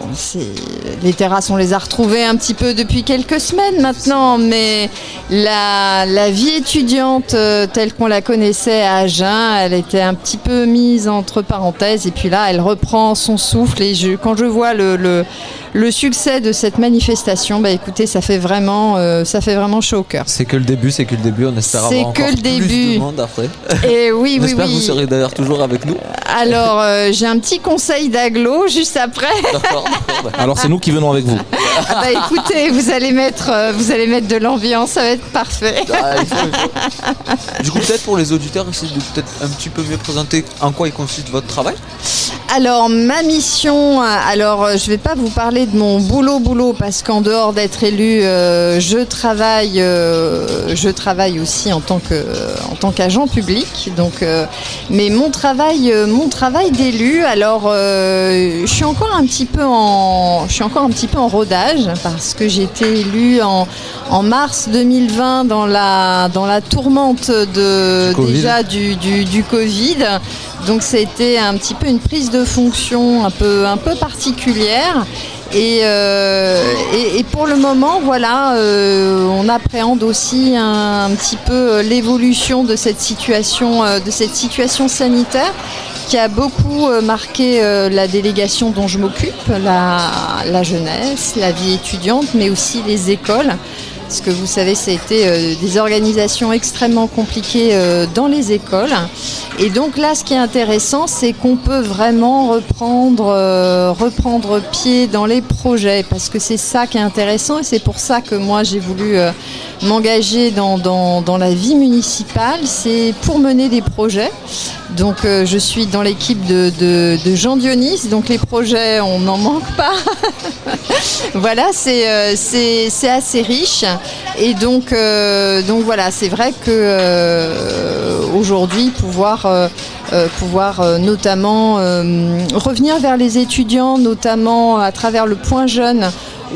Speaker 10: les terrasses, on les a retrouvées un petit peu depuis quelques semaines maintenant, mais la, vie étudiante euh, telle qu'on la connaissait à Agen, elle était un petit peu mise entre parenthèses, et puis là, elle reprend son souffle. Et quand je vois le, le succès de cette manifestation, bah écoutez, ça fait vraiment, euh, ça fait vraiment chaud au cœur.
Speaker 2: C'est que le début, c'est que le début. On espère
Speaker 10: C'est
Speaker 2: avoir
Speaker 10: que
Speaker 2: encore
Speaker 10: le
Speaker 2: plus
Speaker 10: début.
Speaker 2: de monde après.
Speaker 10: Et oui, oui,
Speaker 2: J'espère que vous
Speaker 10: oui.
Speaker 2: serez d'ailleurs toujours avec nous.
Speaker 10: Alors, euh, j'ai un petit conseil d'aglo juste après.
Speaker 2: D'accord. d'accord.
Speaker 7: Alors c'est nous qui venons avec vous.
Speaker 10: Ah bah écoutez, vous allez mettre, euh, vous allez mettre de l'ambiance, ça va être parfait.
Speaker 2: Ah, il faut, il faut. Du coup, peut-être pour les auditeurs, essayez de peut-être un petit peu mieux présenter en quoi il consiste votre travail.
Speaker 10: Alors ma mission, euh, alors euh, je vais pas vous parler de mon boulot boulot parce qu'en dehors d'être élu, euh, je travaille, euh, je travaille aussi en tant que en tant qu'agent public. Donc, euh, mais mon travail, mon travail d'élu, alors je suis encore un petit peu en, je suis encore un petit peu en rodage parce que j'ai été élu en en mars 2020 dans la dans la tourmente de
Speaker 2: Du
Speaker 10: déjà du, du, du Covid. Donc c'était un petit peu une prise de fonction un peu, particulière. Et, euh, et, pour le moment, voilà, euh, on appréhende aussi un, petit peu l'évolution de cette situation, euh, sanitaire qui a beaucoup euh, marqué euh, la délégation dont je m'occupe, la jeunesse, la vie étudiante, mais aussi les écoles. Parce que vous savez, été euh, des organisations extrêmement compliquées euh, dans les écoles. Et donc là, ce qui est intéressant, c'est qu'on peut vraiment reprendre, euh, reprendre pied dans les projets, parce que c'est ça qui est intéressant, et c'est pour ça que moi j'ai voulu m'engager dans, dans, la vie municipale, c'est pour mener des projets. Donc je suis dans l'équipe de, de, de Jean Dionis, donc les projets, on n'en manque pas. voilà, c'est assez riche. Et donc, euh, donc voilà, c'est vrai que euh, aujourd'hui, pouvoir, euh, pouvoir notamment revenir vers les étudiants, notamment à travers le point jeune,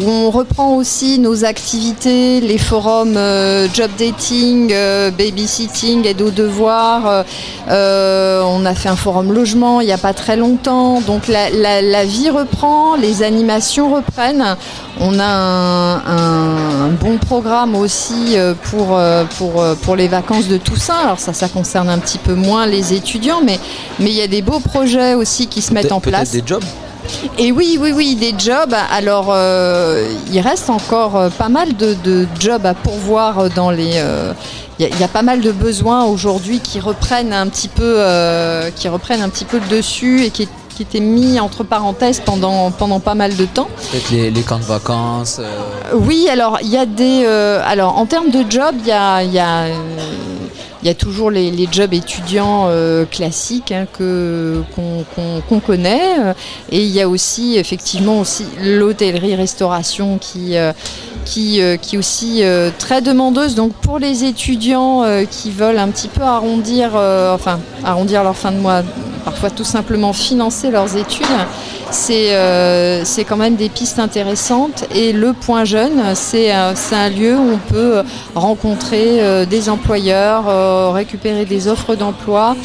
Speaker 10: on reprend aussi nos activités, les forums euh, job dating, euh, babysitting, aide aux devoirs. euh, on a fait un forum logement il n'y a pas très longtemps. Donc la, la- la vie reprend, les animations reprennent. On a un, un- un bon programme aussi pour, pour, pour les vacances de Toussaint. Alors ça, ça concerne un petit peu moins les étudiants, mais mais il y a des beaux projets aussi qui se mettent en
Speaker 2: Peut-être
Speaker 10: place.
Speaker 2: des jobs.
Speaker 10: Et oui, oui, oui, des jobs. Alors, euh, il reste encore euh, pas mal de, de jobs à pourvoir dans les. euh, Il y, a- il y a pas mal de besoins aujourd'hui qui reprennent un petit peu, euh, qui reprennent un petit peu le dessus et qui, qui étaient mis entre parenthèses pendant pendant pas mal de temps.
Speaker 2: Peut-être les, les camps de vacances.
Speaker 10: Oui, alors il y a des. alors en termes de jobs, il y a, il y a, il y a toujours les, jobs étudiants euh, classiques hein, que qu'on connaît, et il y a aussi effectivement aussi l'hôtellerie-restauration qui euh, qui, euh, qui est aussi très demandeuse. Donc pour les étudiants qui veulent un petit peu arrondir, enfin arrondir leur fin de mois parfois tout simplement financer leurs études, c'est euh, c'est quand même des pistes intéressantes. Et le point jeune, c'est euh, un lieu où on peut rencontrer euh, des employeurs, récupérer des offres d'emploi.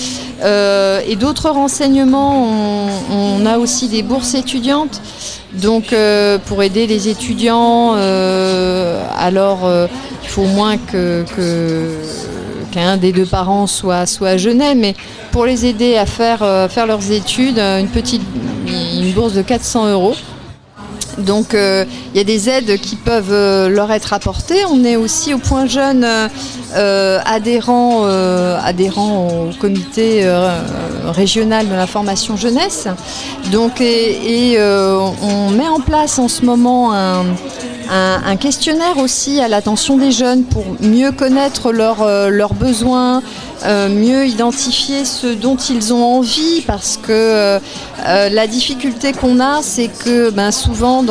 Speaker 10: Et d'autres renseignements, on, a aussi des bourses étudiantes. Donc pour aider les étudiants, alors il faut au moins que, que- des deux parents soit, soit Genève, mais pour les aider à faire, euh, faire leurs études, euh, une petite bourse de 400 euros. Donc euh, il y a des aides qui peuvent leur être apportées. On est aussi au point jeune adhérent, adhérent au comité régional de la formation jeunesse. Donc et, et, on met en place en ce moment un, un- questionnaire aussi à l'attention des jeunes pour mieux connaître leurs euh, besoins, euh, mieux identifier ce dont ils ont envie parce que euh, la difficulté qu'on a, c'est que ben, souvent,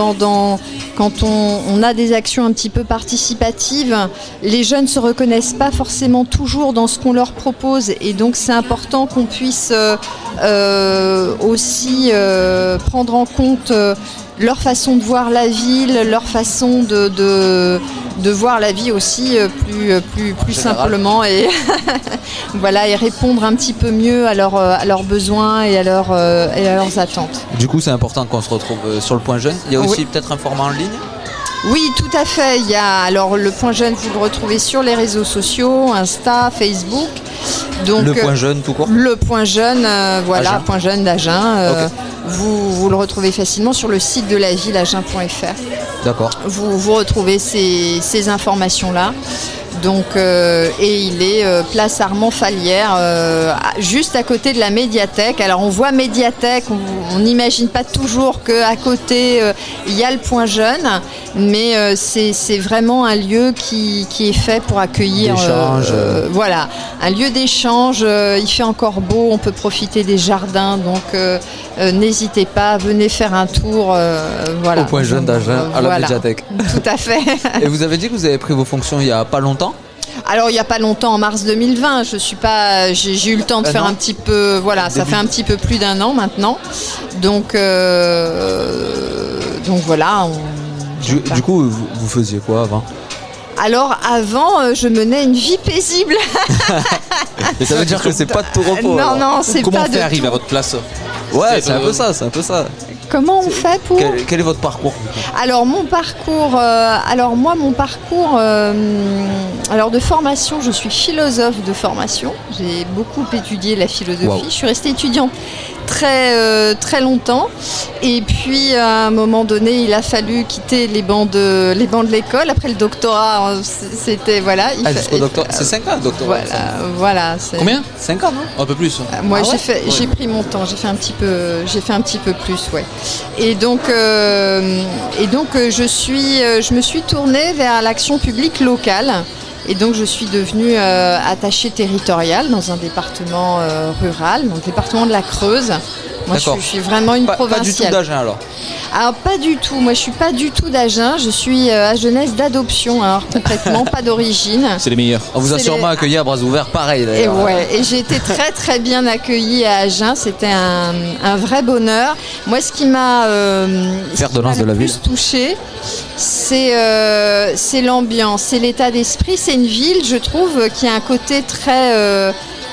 Speaker 10: quand on, on a des actions un petit peu participatives, les jeunes ne se reconnaissent pas forcément toujours dans ce qu'on leur propose. Et donc, c'est important qu'on puisse aussi prendre en compte leur façon de voir la ville, leur façon de, de, de voir la vie aussi euh, plus, euh, plus, plus
Speaker 2: Général.
Speaker 10: simplement et, voilà, et répondre un petit peu mieux à, leurs à leurs besoins et à, euh, et à leurs attentes.
Speaker 2: Du coup, c'est important qu'on se retrouve euh, sur le point jeune. Il y a aussi
Speaker 10: Oui.
Speaker 2: peut-être un format en ligne?
Speaker 10: Oui, tout à fait. Il y a alors le point jeune, vous le retrouvez sur les réseaux sociaux, Insta, Facebook. Donc,
Speaker 2: Le
Speaker 10: euh,
Speaker 2: point jeune tout court?
Speaker 10: Le point jeune, euh, voilà,
Speaker 2: Agen.
Speaker 10: point jeune d'Agen. euh, vous, vous le retrouvez facilement sur le site de la ville.
Speaker 2: D'accord.
Speaker 10: Vous, vous retrouvez ces, ces informations-là. Donc, euh, et il est euh, place Armand Falière, euh, juste à côté de la médiathèque. Alors on voit médiathèque, on n'imagine pas toujours qu'à côté il y a le point jeune, mais c'est vraiment un lieu qui, qui est fait pour accueillir. Voilà, un lieu d'échange. il fait encore beau, on peut profiter des jardins, donc n'hésitez pas, venez faire un tour. voilà.
Speaker 2: Au point jeune d'Agen, à la
Speaker 10: Voilà.
Speaker 2: médiathèque.
Speaker 10: Tout à fait.
Speaker 2: Et vous avez dit que vous avez pris vos fonctions il y a pas longtemps
Speaker 10: Alors il n'y a pas longtemps, en mars 2020, je suis pas, j'ai eu le temps de
Speaker 2: Un
Speaker 10: faire
Speaker 2: an
Speaker 10: un petit peu, voilà, ça fait un petit peu plus d'un an maintenant. Donc, euh, donc voilà. on-
Speaker 2: du, du coup, vous, vous faisiez quoi avant?
Speaker 10: Alors avant, euh, je menais une vie paisible.
Speaker 2: Et ça veut dire que c'est pas de tout repos.
Speaker 10: non,
Speaker 2: alors.
Speaker 10: non, c'est
Speaker 7: Comment
Speaker 10: pas
Speaker 7: on fait
Speaker 10: de tout.
Speaker 7: à votre place?
Speaker 2: Ouais, c'est un peu ça, c'est un peu ça.
Speaker 10: Comment on fait pour
Speaker 2: Quel, quel est votre parcours
Speaker 10: Alors mon parcours, euh, alors moi mon parcours, euh, alors de formation, je suis philosophe de formation. J'ai beaucoup étudié la philosophie.
Speaker 2: Wow.
Speaker 10: Je suis restée étudiante très euh, très longtemps. Et puis à un moment donné, il a fallu quitter les bancs de les bancs de l'école. Après le doctorat, c'était voilà. il
Speaker 2: Ah,
Speaker 10: fa-
Speaker 2: doctorat. C'est 5 ans le doctorat.
Speaker 10: Voilà,
Speaker 7: Combien?
Speaker 2: 5 ans, non?
Speaker 7: Un peu plus.
Speaker 10: moi,
Speaker 2: Ah
Speaker 10: j'ai
Speaker 2: ouais?
Speaker 10: fait, j'ai pris mon temps. J'ai fait un petit peu, j'ai fait un petit peu plus, ouais. Et donc, euh, et donc, euh, je suis, je me suis tournée vers l'action publique locale. Et donc, je suis devenue euh, attachée territoriale dans un département euh, rural, le département de la Creuse. Moi, je suis,
Speaker 2: D'accord.
Speaker 10: je suis vraiment une
Speaker 2: Pas, pas
Speaker 10: provinciale.
Speaker 2: du tout d'Agen alors.
Speaker 10: Alors pas du tout, moi je suis pas du tout d'Agen, je suis euh, à jeunesse d'adoption, alors complètement pas d'origine.
Speaker 7: C'est les meilleurs.
Speaker 2: On vous a sûrement
Speaker 10: les-
Speaker 2: accueilli à bras ouverts, pareil
Speaker 10: Et
Speaker 2: d'ailleurs.
Speaker 10: ouais, et j'ai été très très bien accueillie à Agen, c'était un, un vrai bonheur. Moi ce qui m'a euh, le plus touchée, c'est euh, c'est l'ambiance, c'est l'état d'esprit, c'est une ville, je trouve, qui a un côté très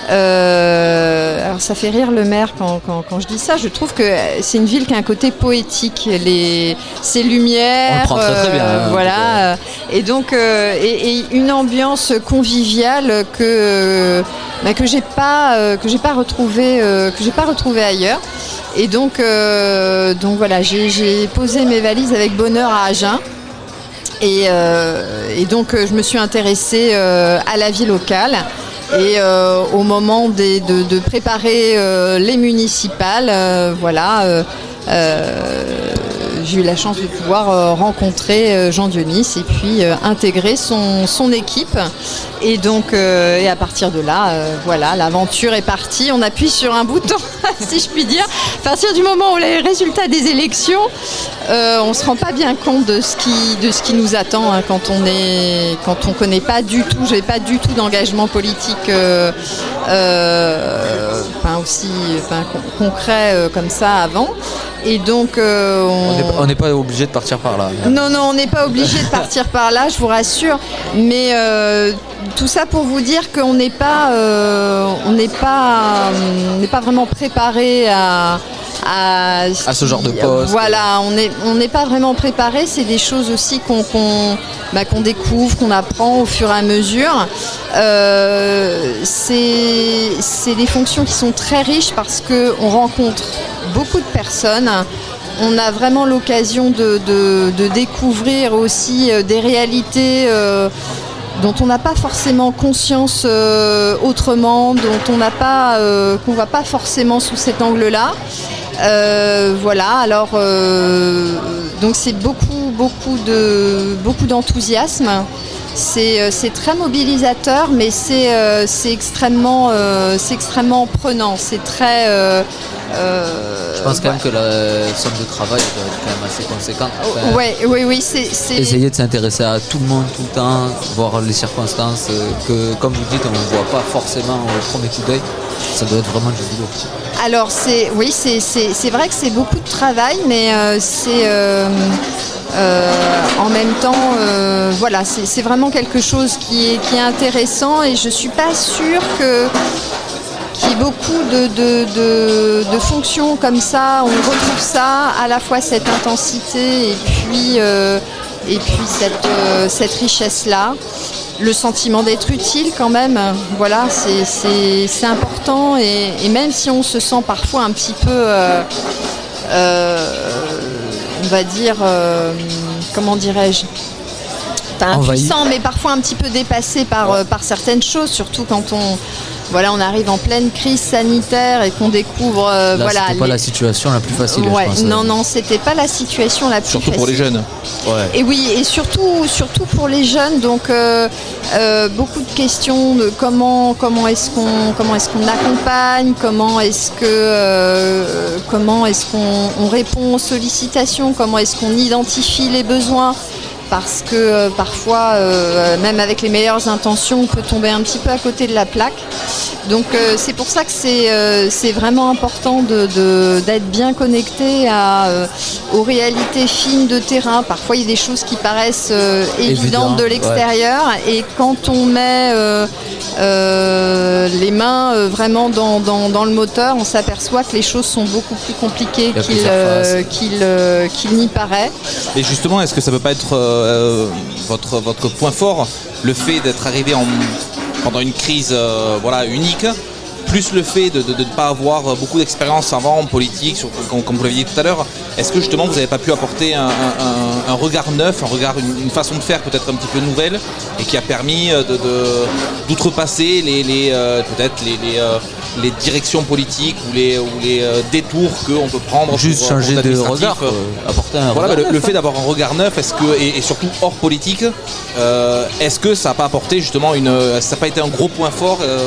Speaker 10: euh, alors ça fait rire le maire quand, quand- quand je dis ça. Je trouve que c'est une ville qui a un côté poétique. Les, ses lumières,
Speaker 2: On le prend très, très bien,
Speaker 10: euh,
Speaker 2: hein,
Speaker 10: voilà. Et donc euh, et, et une ambiance conviviale que bah, que j'ai pas que j'ai pas retrouvé que j'ai pas retrouvé ailleurs. Et donc donc voilà, j'ai posé mes valises avec bonheur à Agen. Et, et donc je me suis intéressée à la vie locale. Et euh, au moment des- de, de préparer euh, les municipales, euh, voilà, euh, euh, j'ai eu la chance de pouvoir euh, rencontrer euh, Jean Dionis et puis euh, intégrer son, son équipe. Et donc, et à partir de là, voilà, l'aventure est partie. On appuie sur un bouton si je puis dire. À partir du moment où les résultats des élections, on se rend pas bien compte de ce qui, de ce qui nous attend hein, quand on est, quand on connaît pas du tout, j'ai pas du tout d'engagement politique, enfin aussi, enfin, con- concret euh, comme ça avant. Et donc, euh,
Speaker 2: On n'est- On n'est pas obligé de partir par là.
Speaker 10: non, non, on n'est pas obligé de partir par là, je vous rassure. Mais euh, tout ça pour vous dire qu'on n'est pas, euh, on n'est pas, on n'est pas vraiment préparé à, à,
Speaker 7: À ce genre de poste.
Speaker 10: Voilà, on n'est on n'est pas vraiment préparé. C'est des choses aussi qu'on bah, découvre, qu'on apprend au fur et à mesure. Euh, c'est des fonctions qui sont très riches parce qu'on rencontre beaucoup de personnes. On a vraiment l'occasion de, de- de découvrir aussi euh, des réalités euh, dont on n'a pas forcément conscience euh, autrement, dont on n'a pas, euh, qu'on voit pas forcément sous cet angle-là. Euh, voilà, alors euh, donc c'est beaucoup, beaucoup de, beaucoup d'enthousiasme. C'est, euh, très mobilisateur, mais c'est, extrêmement, extrêmement prenant. C'est très. Euh,
Speaker 2: Je pense quand même que la somme de travail doit être quand même assez conséquente. Enfin,
Speaker 10: ouais, oui, oui, c'est,
Speaker 2: Essayer de s'intéresser à tout le monde tout le temps, voir les circonstances euh, que, comme vous dites, on ne voit pas forcément au premier coup d'œil. Ça doit être vraiment du boulot.
Speaker 10: Alors c'est oui c'est, vrai que c'est beaucoup de travail mais euh, c'est euh, en même temps voilà c'est, vraiment quelque chose qui est, qui est intéressant et je suis pas sûre que ait beaucoup de, de- de- fonctions comme ça, on retrouve ça, à la fois cette intensité et puis, euh, et puis cette, euh, cette richesse-là. Le sentiment d'être utile quand même, voilà, c'est- important. Et, même si on se sent parfois un petit peu, euh, on va dire, comment dirais-je, pas impuissant, mais parfois un petit peu dépassé par, euh, par certaines choses, surtout quand on, voilà, on arrive en pleine crise sanitaire et qu'on découvre, euh,
Speaker 2: Là,
Speaker 10: voilà,
Speaker 2: c'était pas
Speaker 10: les-
Speaker 2: la situation la plus facile,
Speaker 10: Ouais,
Speaker 2: je pense.
Speaker 10: non, non, c'était pas la situation la plus
Speaker 7: Surtout pour les
Speaker 10: facile.
Speaker 7: jeunes.
Speaker 10: Et oui, et surtout, surtout pour les jeunes, donc euh, euh, beaucoup de questions de comment, comment est-ce qu'on, comment est-ce qu'on accompagne, comment est-ce que, euh, comment est-ce qu'on on répond aux sollicitations, comment est-ce qu'on identifie les besoins. Parce que euh, parfois, euh, même avec les meilleures intentions, on peut tomber un petit peu à côté de la plaque. Donc euh, c'est pour ça que c'est vraiment important de- de- d'être bien connecté à, aux réalités fines de terrain. Parfois il y a des choses qui paraissent évidentes
Speaker 2: Évident,
Speaker 10: de
Speaker 2: ouais.
Speaker 10: l'extérieur et quand on met les mains vraiment dans, dans- dans le moteur, on s'aperçoit que les choses sont beaucoup plus compliquées qu'il n'y paraît.
Speaker 7: Et justement, est-ce que ça peut pas être euh, votre, votre point fort, le fait d'être arrivé en, pendant une crise euh, voilà, unique, plus le fait de de- de ne pas avoir beaucoup d'expérience avant en politique, sur- comme, comme vous l'aviez dit tout à l'heure, est-ce que justement vous n'avez pas pu apporter un, un- un- un regard neuf, un regard, une, une façon de faire peut-être un petit peu nouvelle, et qui a permis euh, de- d'outrepasser les, les, euh, peut-être les, les, euh, les directions politiques ou les, ou les euh, détours qu'on peut prendre
Speaker 2: Juste
Speaker 7: pour,
Speaker 2: changer
Speaker 7: pour
Speaker 2: de regard,
Speaker 7: euh,
Speaker 2: apporter un
Speaker 7: voilà,
Speaker 2: regard
Speaker 7: bah, le, le
Speaker 2: neuf,
Speaker 7: fait
Speaker 2: hein.
Speaker 7: d'avoir un regard neuf, est-ce que et, et surtout hors politique, euh, est-ce que ça n'a pas apporté justement une, ça n'a pas été un gros point fort euh,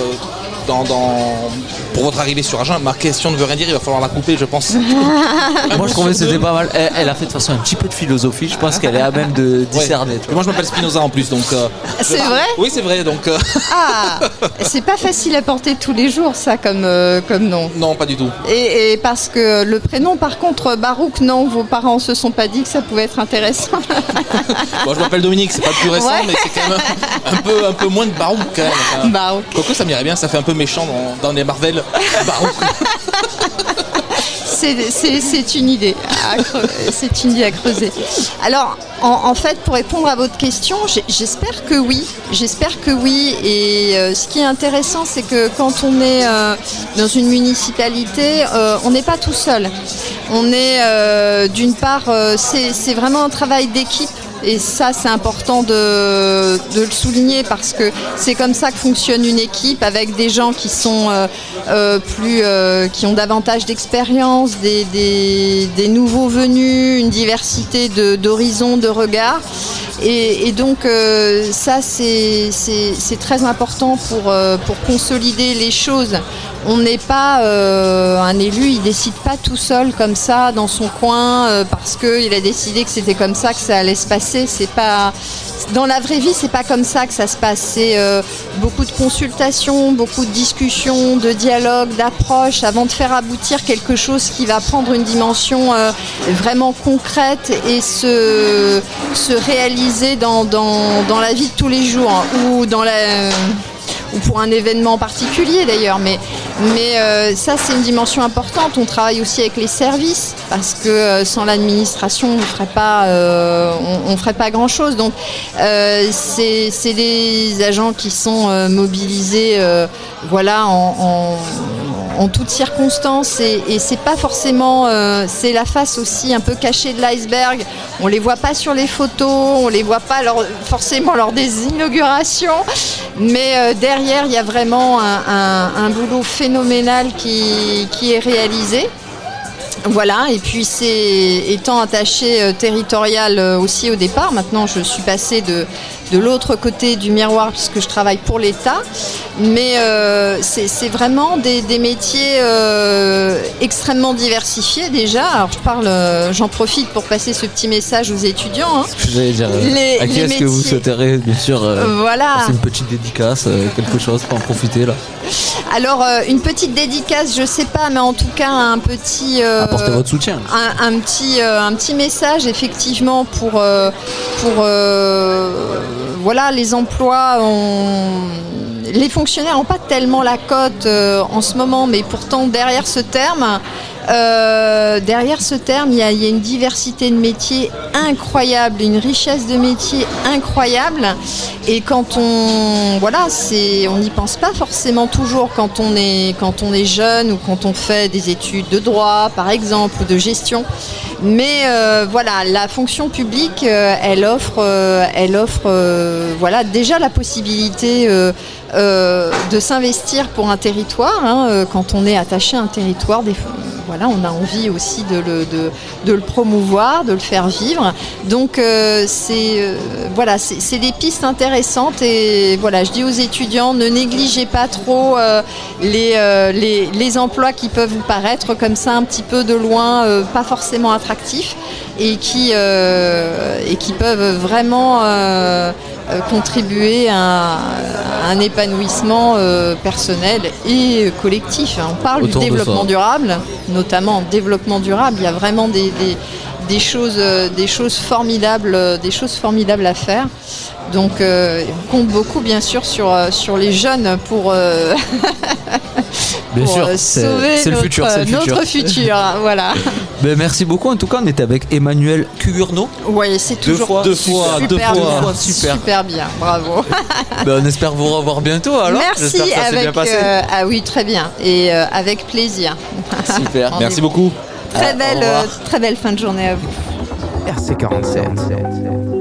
Speaker 7: dans, dans- pour votre arrivée sur Agen Ma question ne veut rien dire, il va falloir la couper, je pense.
Speaker 2: Moi je trouvais que c'était pas mal. Elle, elle a fait de toute façon un petit peu de philosophie. Je pense qu'elle est à même de discerner.
Speaker 7: Et moi je m'appelle Spinoza en plus, donc. euh,
Speaker 10: C'est
Speaker 7: je-
Speaker 10: vrai?
Speaker 7: Oui, c'est vrai, donc. euh,
Speaker 10: Ah, c'est pas facile à porter tous les jours ça comme, euh, comme nom.
Speaker 7: non, pas du tout.
Speaker 10: Et, et parce que le prénom, par contre, Barouk, non, vos parents se sont pas dit que ça pouvait être intéressant.
Speaker 7: Moi je m'appelle Dominique, c'est pas le plus récent,
Speaker 10: Ouais.
Speaker 7: mais c'est quand même un, un peu, un peu moins de barouk quand même. Enfin,
Speaker 10: Barouk.
Speaker 7: Quoique ça m'irait bien, ça fait un peu méchant dans, dans les Marvel. Barouk.
Speaker 10: C'est une idée. C'est une idée à creuser. Alors, en, en fait, pour répondre à votre question, j'espère que oui. J'espère que oui. Et euh, ce qui est intéressant, c'est que quand on est euh, dans une municipalité, euh, on n'est pas tout seul. On est, d'une part, c'est vraiment un travail d'équipe. Et ça, c'est important de, le souligner parce que c'est comme ça que fonctionne une équipe avec des gens qui sont euh, euh, plus, euh, qui ont davantage d'expérience, des, nouveaux venus, une diversité d'horizons, de, regards. Et, donc ça, c'est très important pour, pour, consolider les choses. On n'est pas un élu, il décide pas tout seul comme ça dans son coin parce qu'il a décidé que c'était comme ça que ça allait se passer. C'est pas dans la vraie vie, c'est pas comme ça que ça se passe. C'est euh, beaucoup de consultations, beaucoup de discussions, de dialogues, d'approches avant de faire aboutir quelque chose qui va prendre une dimension euh, vraiment concrète et se, se réaliser dans, dans, dans, la vie de tous les jours hein, ou dans la euh, ou pour un événement particulier d'ailleurs. Mais, mais euh, ça, c'est une dimension importante. On travaille aussi avec les services parce que euh, sans l'administration, on ne ferait pas, euh, on, ferait pas grand chose. Donc, c'est des agents qui sont mobilisés, voilà, en en toutes circonstances et, c'est pas forcément euh, c'est la face aussi un peu cachée de l'iceberg on les voit pas sur les photos on les voit pas forcément lors des inaugurations mais euh, derrière il y a vraiment un, boulot phénoménal qui, est réalisé voilà, et puis c'est étant attaché euh, territorial aussi au départ, maintenant je suis passée de l'autre côté du miroir puisque je travaille pour l'État. Mais euh, c'est vraiment des, métiers euh, extrêmement diversifiés déjà. Alors je parle, euh, j'en profite pour passer ce petit message aux étudiants. Hein. Les,
Speaker 2: à qui est-ce que vous souhaiterez, bien sûr,
Speaker 10: voilà.
Speaker 2: c'est une petite dédicace, quelque chose pour en profiter là.
Speaker 10: Alors une petite dédicace, je sais pas, mais en tout cas un petit.
Speaker 2: Apportez votre soutien.
Speaker 10: Un, petit, un petit message effectivement pour pour voilà les emplois. On les fonctionnaires n'ont pas tellement la cote euh, en ce moment, mais pourtant derrière ce terme, euh, derrière ce terme, il y, a une diversité de métiers incroyable, une richesse de métiers incroyable. Et quand on, voilà, c'est, on n'y pense pas forcément toujours quand on est, quand on est jeune ou quand on fait des études de droit, par exemple, ou de gestion. Mais euh, voilà, la fonction publique, euh, elle offre, voilà, déjà la possibilité. de s'investir pour un territoire, hein, quand on est attaché à un territoire, des, voilà, on a envie aussi de le, promouvoir, de le faire vivre. Donc euh, c'est euh, voilà, c'est des pistes intéressantes et voilà, je dis aux étudiants, ne négligez pas trop euh, les, emplois qui peuvent vous paraître comme ça un petit peu de loin, pas forcément attractifs et qui peuvent vraiment euh, contribuer à, un épanouissement euh, personnel et collectif. Hein. On parle
Speaker 2: Autour
Speaker 10: du développement durable, notamment développement durable, il y a vraiment des, des choses, euh, des choses formidables, euh, des choses formidables à faire. Donc euh, on compte beaucoup bien sûr sur, sur les jeunes pour, pour sauver notre,
Speaker 2: futur,
Speaker 10: hein, voilà.
Speaker 2: Ben, merci beaucoup. En tout cas, on était avec Emmanuel Cugurno.
Speaker 10: Oui, c'est toujours
Speaker 2: deux fois,
Speaker 10: super,
Speaker 2: deux fois,
Speaker 10: bien.
Speaker 2: Super.
Speaker 10: bien. Bravo.
Speaker 2: Ben, on espère vous revoir bientôt. Alors,
Speaker 10: merci.
Speaker 2: Que
Speaker 10: avec, ah oui, très bien et avec plaisir.
Speaker 2: Super.
Speaker 7: merci beaucoup.
Speaker 10: Très
Speaker 2: ah,
Speaker 10: belle, euh, très belle fin de journée à vous.
Speaker 6: RC47.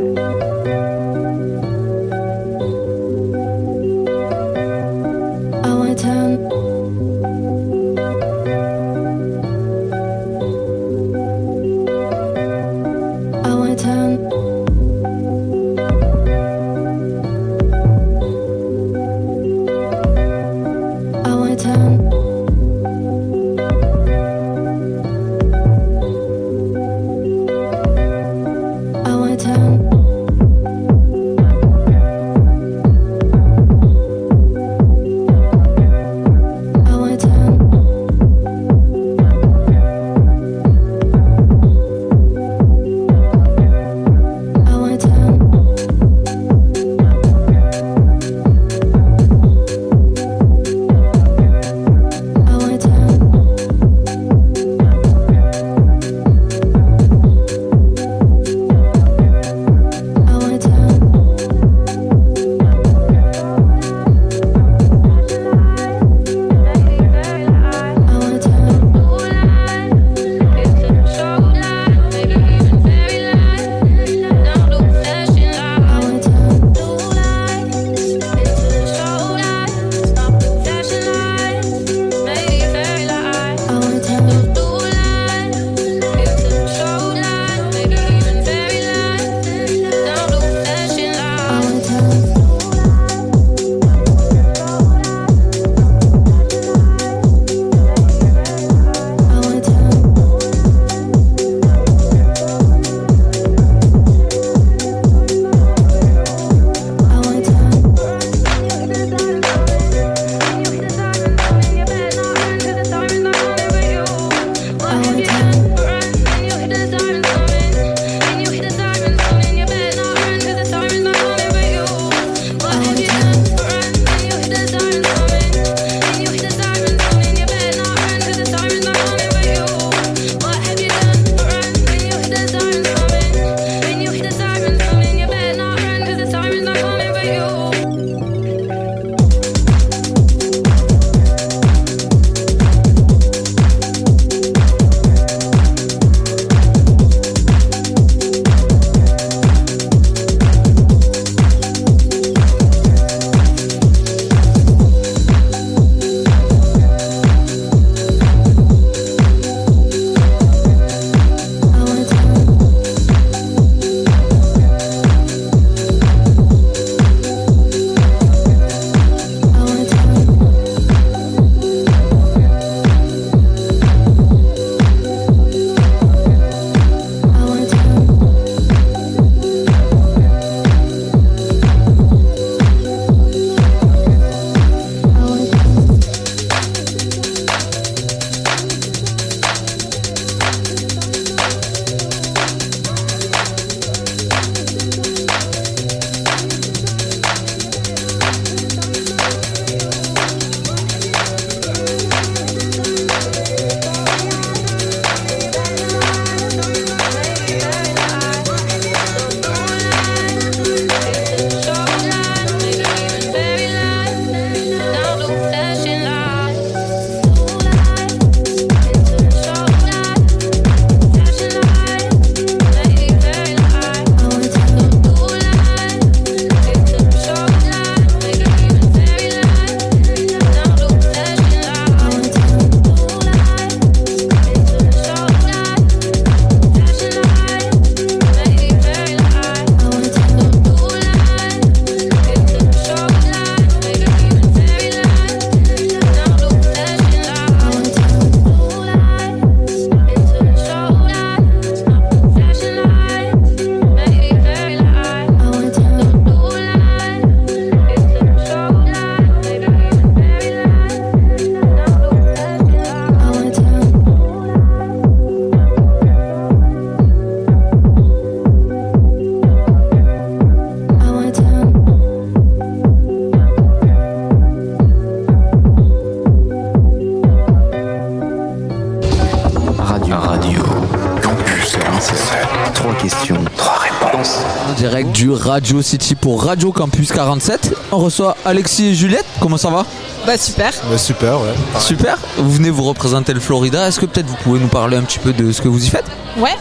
Speaker 2: Radio City pour Radio Campus 47. On reçoit Alexis et Juliette. Comment ça va?
Speaker 11: Bah super.
Speaker 3: super, ouais.
Speaker 2: Super. Vous venez vous représenter le Florida. Est-ce que peut-être vous pouvez nous parler un petit peu de ce que vous y faites?
Speaker 11: Ouais.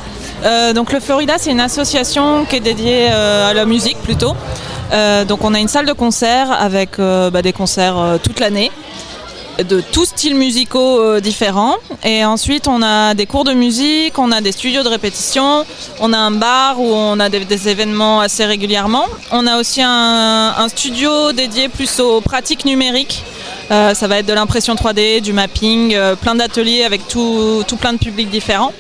Speaker 11: Euh, donc le Florida, c'est une association qui est dédiée euh, à la musique plutôt. Euh, donc on a une salle de concert avec euh, bah, des concerts euh, toute l'année de tous styles musicaux euh, différents. Et ensuite, on a des cours de musique, on a des studios de répétition, on a un bar où on a des, événements assez régulièrement. On a aussi un, studio dédié plus aux pratiques numériques. Euh, ça va être de l'impression 3D, du mapping, euh, plein d'ateliers avec tout, tout plein de publics différents.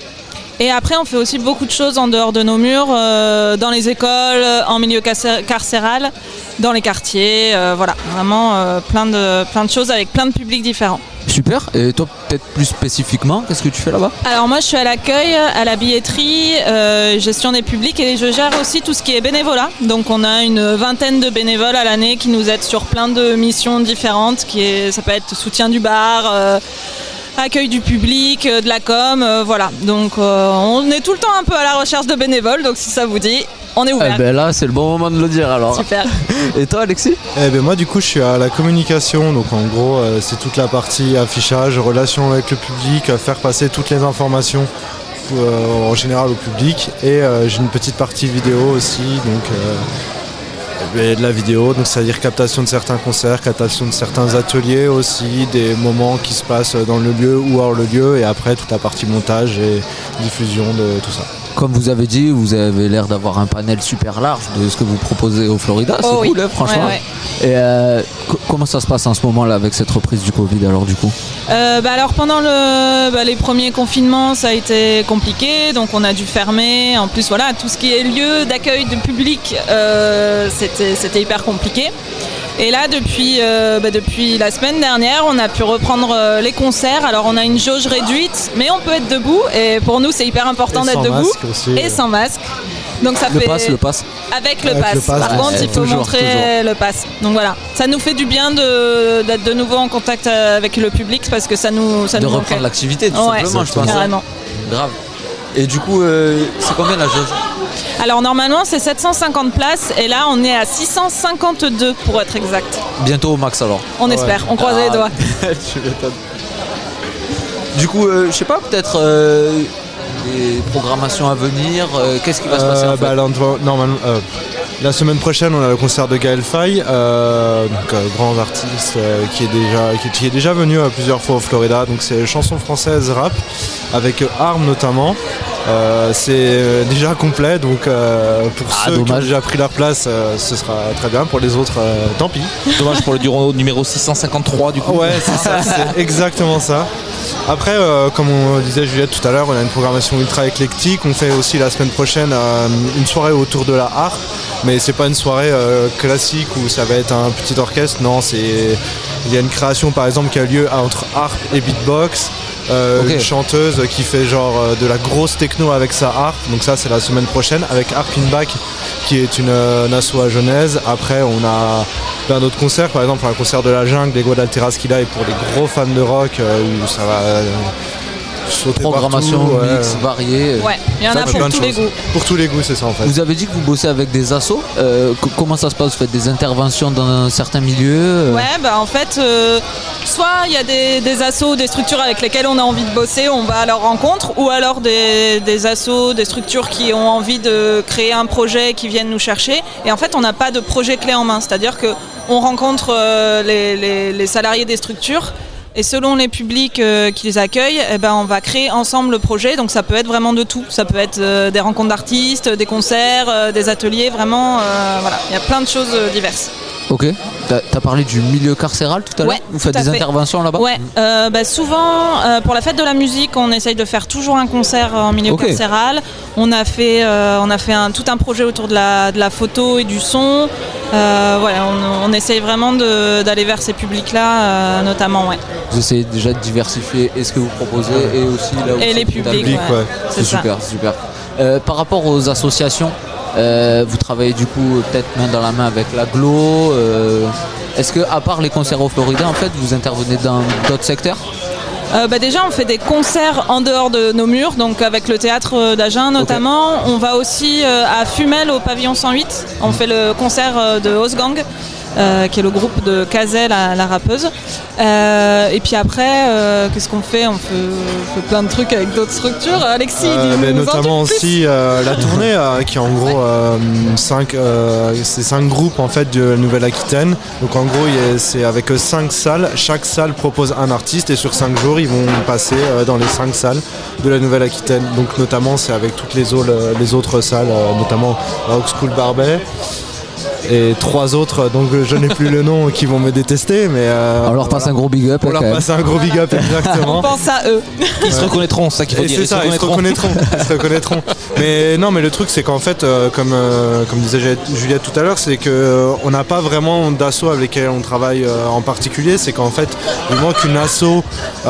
Speaker 11: Et après, on fait aussi beaucoup de choses en dehors de nos murs, euh, dans les écoles, en milieu carcé- carcéral, dans les quartiers. voilà, vraiment plein, de, plein de choses avec plein de publics différents.
Speaker 2: Super. Et toi, peut-être plus spécifiquement, qu'est-ce que tu fais là-bas
Speaker 11: Alors moi, je suis à l'accueil, à la billetterie, euh, gestion des publics et je gère aussi tout ce qui est bénévolat. Donc on a une vingtaine de bénévoles à l'année qui nous aident sur plein de missions différentes. Qui est, ça peut être soutien du bar. euh, accueil du public, euh, de la com, voilà. Donc on est tout le temps un peu à la recherche de bénévoles, donc si ça vous dit, on est ouvert.
Speaker 2: Eh ben là, c'est le bon moment de le dire alors.
Speaker 11: Super.
Speaker 2: Et toi, Alexis?
Speaker 12: Eh ben moi du coup je suis à la communication, donc en gros euh, c'est toute la partie affichage, relation avec le public, euh, faire passer toutes les informations euh, en général au public et euh, j'ai une petite partie vidéo aussi, donc euh, eh ben, de la vidéo, donc c'est-à-dire captation de certains concerts, captation de certains ateliers aussi, des moments qui se passent dans le lieu ou hors le lieu et après toute la partie montage et diffusion de tout ça.
Speaker 2: Comme vous avez dit, vous avez l'air d'avoir un panel super large de ce que vous proposez au Florida. C'est
Speaker 11: Oh oui.
Speaker 2: cool, hein, franchement.
Speaker 11: Ouais,
Speaker 2: Et euh, co- comment ça se passe en ce moment-là avec cette reprise du Covid alors du coup?
Speaker 11: Euh, bah alors pendant le, bah, les premiers confinements, ça a été compliqué, donc on a dû fermer. En plus, voilà, tout ce qui est lieu d'accueil de public, euh, c'était hyper compliqué. Et là, depuis, euh, bah, depuis la semaine dernière, on a pu reprendre euh, les concerts. Alors, on a une jauge réduite, mais on peut être debout. Et pour nous, c'est hyper important
Speaker 12: Et
Speaker 11: d'être
Speaker 12: sans
Speaker 11: debout.
Speaker 12: masque aussi,
Speaker 11: et
Speaker 12: euh.
Speaker 11: sans masque. Donc ça
Speaker 2: Le
Speaker 11: fait
Speaker 2: pass, le pass.
Speaker 11: avec le
Speaker 12: Avec
Speaker 11: pass.
Speaker 12: le pass,
Speaker 11: Par
Speaker 12: ouais.
Speaker 11: contre,
Speaker 2: Ouais,
Speaker 11: il faut
Speaker 2: toujours,
Speaker 11: montrer
Speaker 2: toujours.
Speaker 11: le pass. Donc voilà, ça nous fait du bien de- d'être de, nouveau en contact avec le public parce que ça nous ça
Speaker 2: De
Speaker 11: nous
Speaker 2: reprendre l'activité tout
Speaker 11: Ouais,
Speaker 2: simplement, je pense.
Speaker 11: Carrément.
Speaker 2: Grave. Et du coup, euh, c'est combien la jauge?
Speaker 11: Alors normalement c'est 750 places et là on est à 652 pour être exact.
Speaker 2: Bientôt au max alors.
Speaker 11: On espère, on croise les
Speaker 2: Ah,
Speaker 11: doigts.
Speaker 2: tu m'étonnes. Du coup, euh, je sais pas, peut-être euh, des programmations à venir. euh, Qu'est-ce qui va se passer en
Speaker 12: Euh,
Speaker 2: fait
Speaker 12: bah, normalement, euh, la semaine prochaine, on a le concert de Gaël euh, donc, euh, grand artiste euh, qui, est déjà, qui, qui est déjà venu euh, plusieurs fois au Florida. Donc c'est chanson française rap avec euh, Arm notamment. Euh, c'est euh, déjà complet, donc euh, pour
Speaker 2: Ah,
Speaker 12: ceux qui ont déjà pris leur place, euh, ce sera très bien. Pour les autres, tant pis.
Speaker 7: Dommage pour le numéro, numéro 653 du coup.
Speaker 12: Ouais, c'est ça, c'est exactement ça. Après, comme on disait Juliette tout à l'heure, on a une programmation ultra éclectique. On fait aussi la semaine prochaine une soirée autour de la harpe, mais c'est pas une soirée classique où ça va être un petit orchestre. Non, c'est il y a une création par exemple qui a lieu entre harpe et beatbox. Euh. Une chanteuse qui fait genre euh, de la grosse techno avec sa harpe, donc ça c'est la semaine prochaine avec Harp in Back qui est une, euh, une asso à Genèse. Après on a plein d'autres concerts, par exemple un concert de la jungle des d'Alteras qu'il a et pour les gros fans de rock euh, où ça va sauter
Speaker 2: Programmation
Speaker 12: partout, ouais.
Speaker 2: mix variée.
Speaker 11: Ouais, il y en
Speaker 12: Ça,
Speaker 11: a
Speaker 12: plein
Speaker 11: pour
Speaker 12: de
Speaker 11: tous les
Speaker 12: choses.
Speaker 11: goûts.
Speaker 12: Pour tous les goûts, c'est ça en fait.
Speaker 2: Vous avez dit que vous bossez avec des assos. Euh, co- comment ça se passe? Vous faites des interventions dans certains milieux euh,
Speaker 11: Ouais, bah en fait, euh, soit il y a des, des assos, des structures avec lesquelles on a envie de bosser, on va à leur rencontre, ou alors des, des assos, des structures qui ont envie de créer un projet, qui viennent nous chercher. Et en fait, on n'a pas de projet clé en main, c'est-à-dire que on rencontre euh, les, les- les salariés des structures. Et selon les publics euh, qui les accueillent, eh ben, on va créer ensemble le projet. Donc ça peut être vraiment de tout. Ça peut être euh, des rencontres d'artistes, des concerts, euh, des ateliers. Vraiment, voilà, il y a plein de choses diverses.
Speaker 2: Ok. T'as as parlé du milieu carcéral tout à l'heure
Speaker 11: Ouais,
Speaker 2: Vous faites des
Speaker 11: fait.
Speaker 2: interventions là-bas
Speaker 11: Ouais, euh, bah souvent euh, pour la fête de la musique, on essaye de faire toujours un concert en milieu carcéral. On a fait, euh, on a fait un, tout un projet autour de la, de la photo et du son. Euh, voilà, on, on essaye vraiment de- d'aller vers ces publics-là, euh, notamment, ouais.
Speaker 2: Vous essayez déjà de diversifier et ce que vous proposez et aussi là où
Speaker 11: Et
Speaker 2: c'est
Speaker 11: les
Speaker 2: public.
Speaker 11: publics, ouais.
Speaker 2: C'est super, super. Euh, par rapport aux associations, euh, vous travaillez du coup peut-être main dans la main avec l'aglo. euh, Est-ce que à part les concerts au Florida, en fait, vous intervenez dans d'autres secteurs?
Speaker 11: Euh, bah déjà, on fait des concerts en dehors de nos murs, donc avec le théâtre euh, d'Agen notamment. On va aussi euh, à Fumel au pavillon 108. On fait le concert euh, de Osgang. Euh, qui est le groupe de Kazel, la, la rappeuse. Euh, et puis après, euh, qu'est-ce qu'on fait on fait, on fait plein de trucs avec d'autres structures. Alexis,
Speaker 12: mais
Speaker 11: en
Speaker 12: notamment aussi la tournée qui est en gros cinq, c'est cinq groupes en fait de la Nouvelle-Aquitaine. Donc en gros c'est avec cinq salles. Chaque salle propose un artiste et sur cinq jours ils vont passer dans les cinq salles de la Nouvelle-Aquitaine. Donc notamment c'est avec toutes les, autres- les autres salles, notamment School Barbet. Et trois autres, donc je n'ai plus le nom, qui vont me détester, mais. euh,
Speaker 2: On leur passe un gros big up.
Speaker 12: On leur passe un gros big up, exactement.
Speaker 11: On pense à eux.
Speaker 7: Ils se reconnaîtront, c'est ça qu'il faut
Speaker 12: Et
Speaker 7: dire.
Speaker 12: c'est ça, ils se reconnaîtront. ils se reconnaîtront. Mais non, mais le truc, c'est qu'en fait, euh, comme, euh, comme disait Juliette- tout à l'heure, c'est qu'on n'a pas vraiment d'assaut avec lesquels on travaille euh, en particulier. C'est qu'en fait, du moment qu'une asso euh,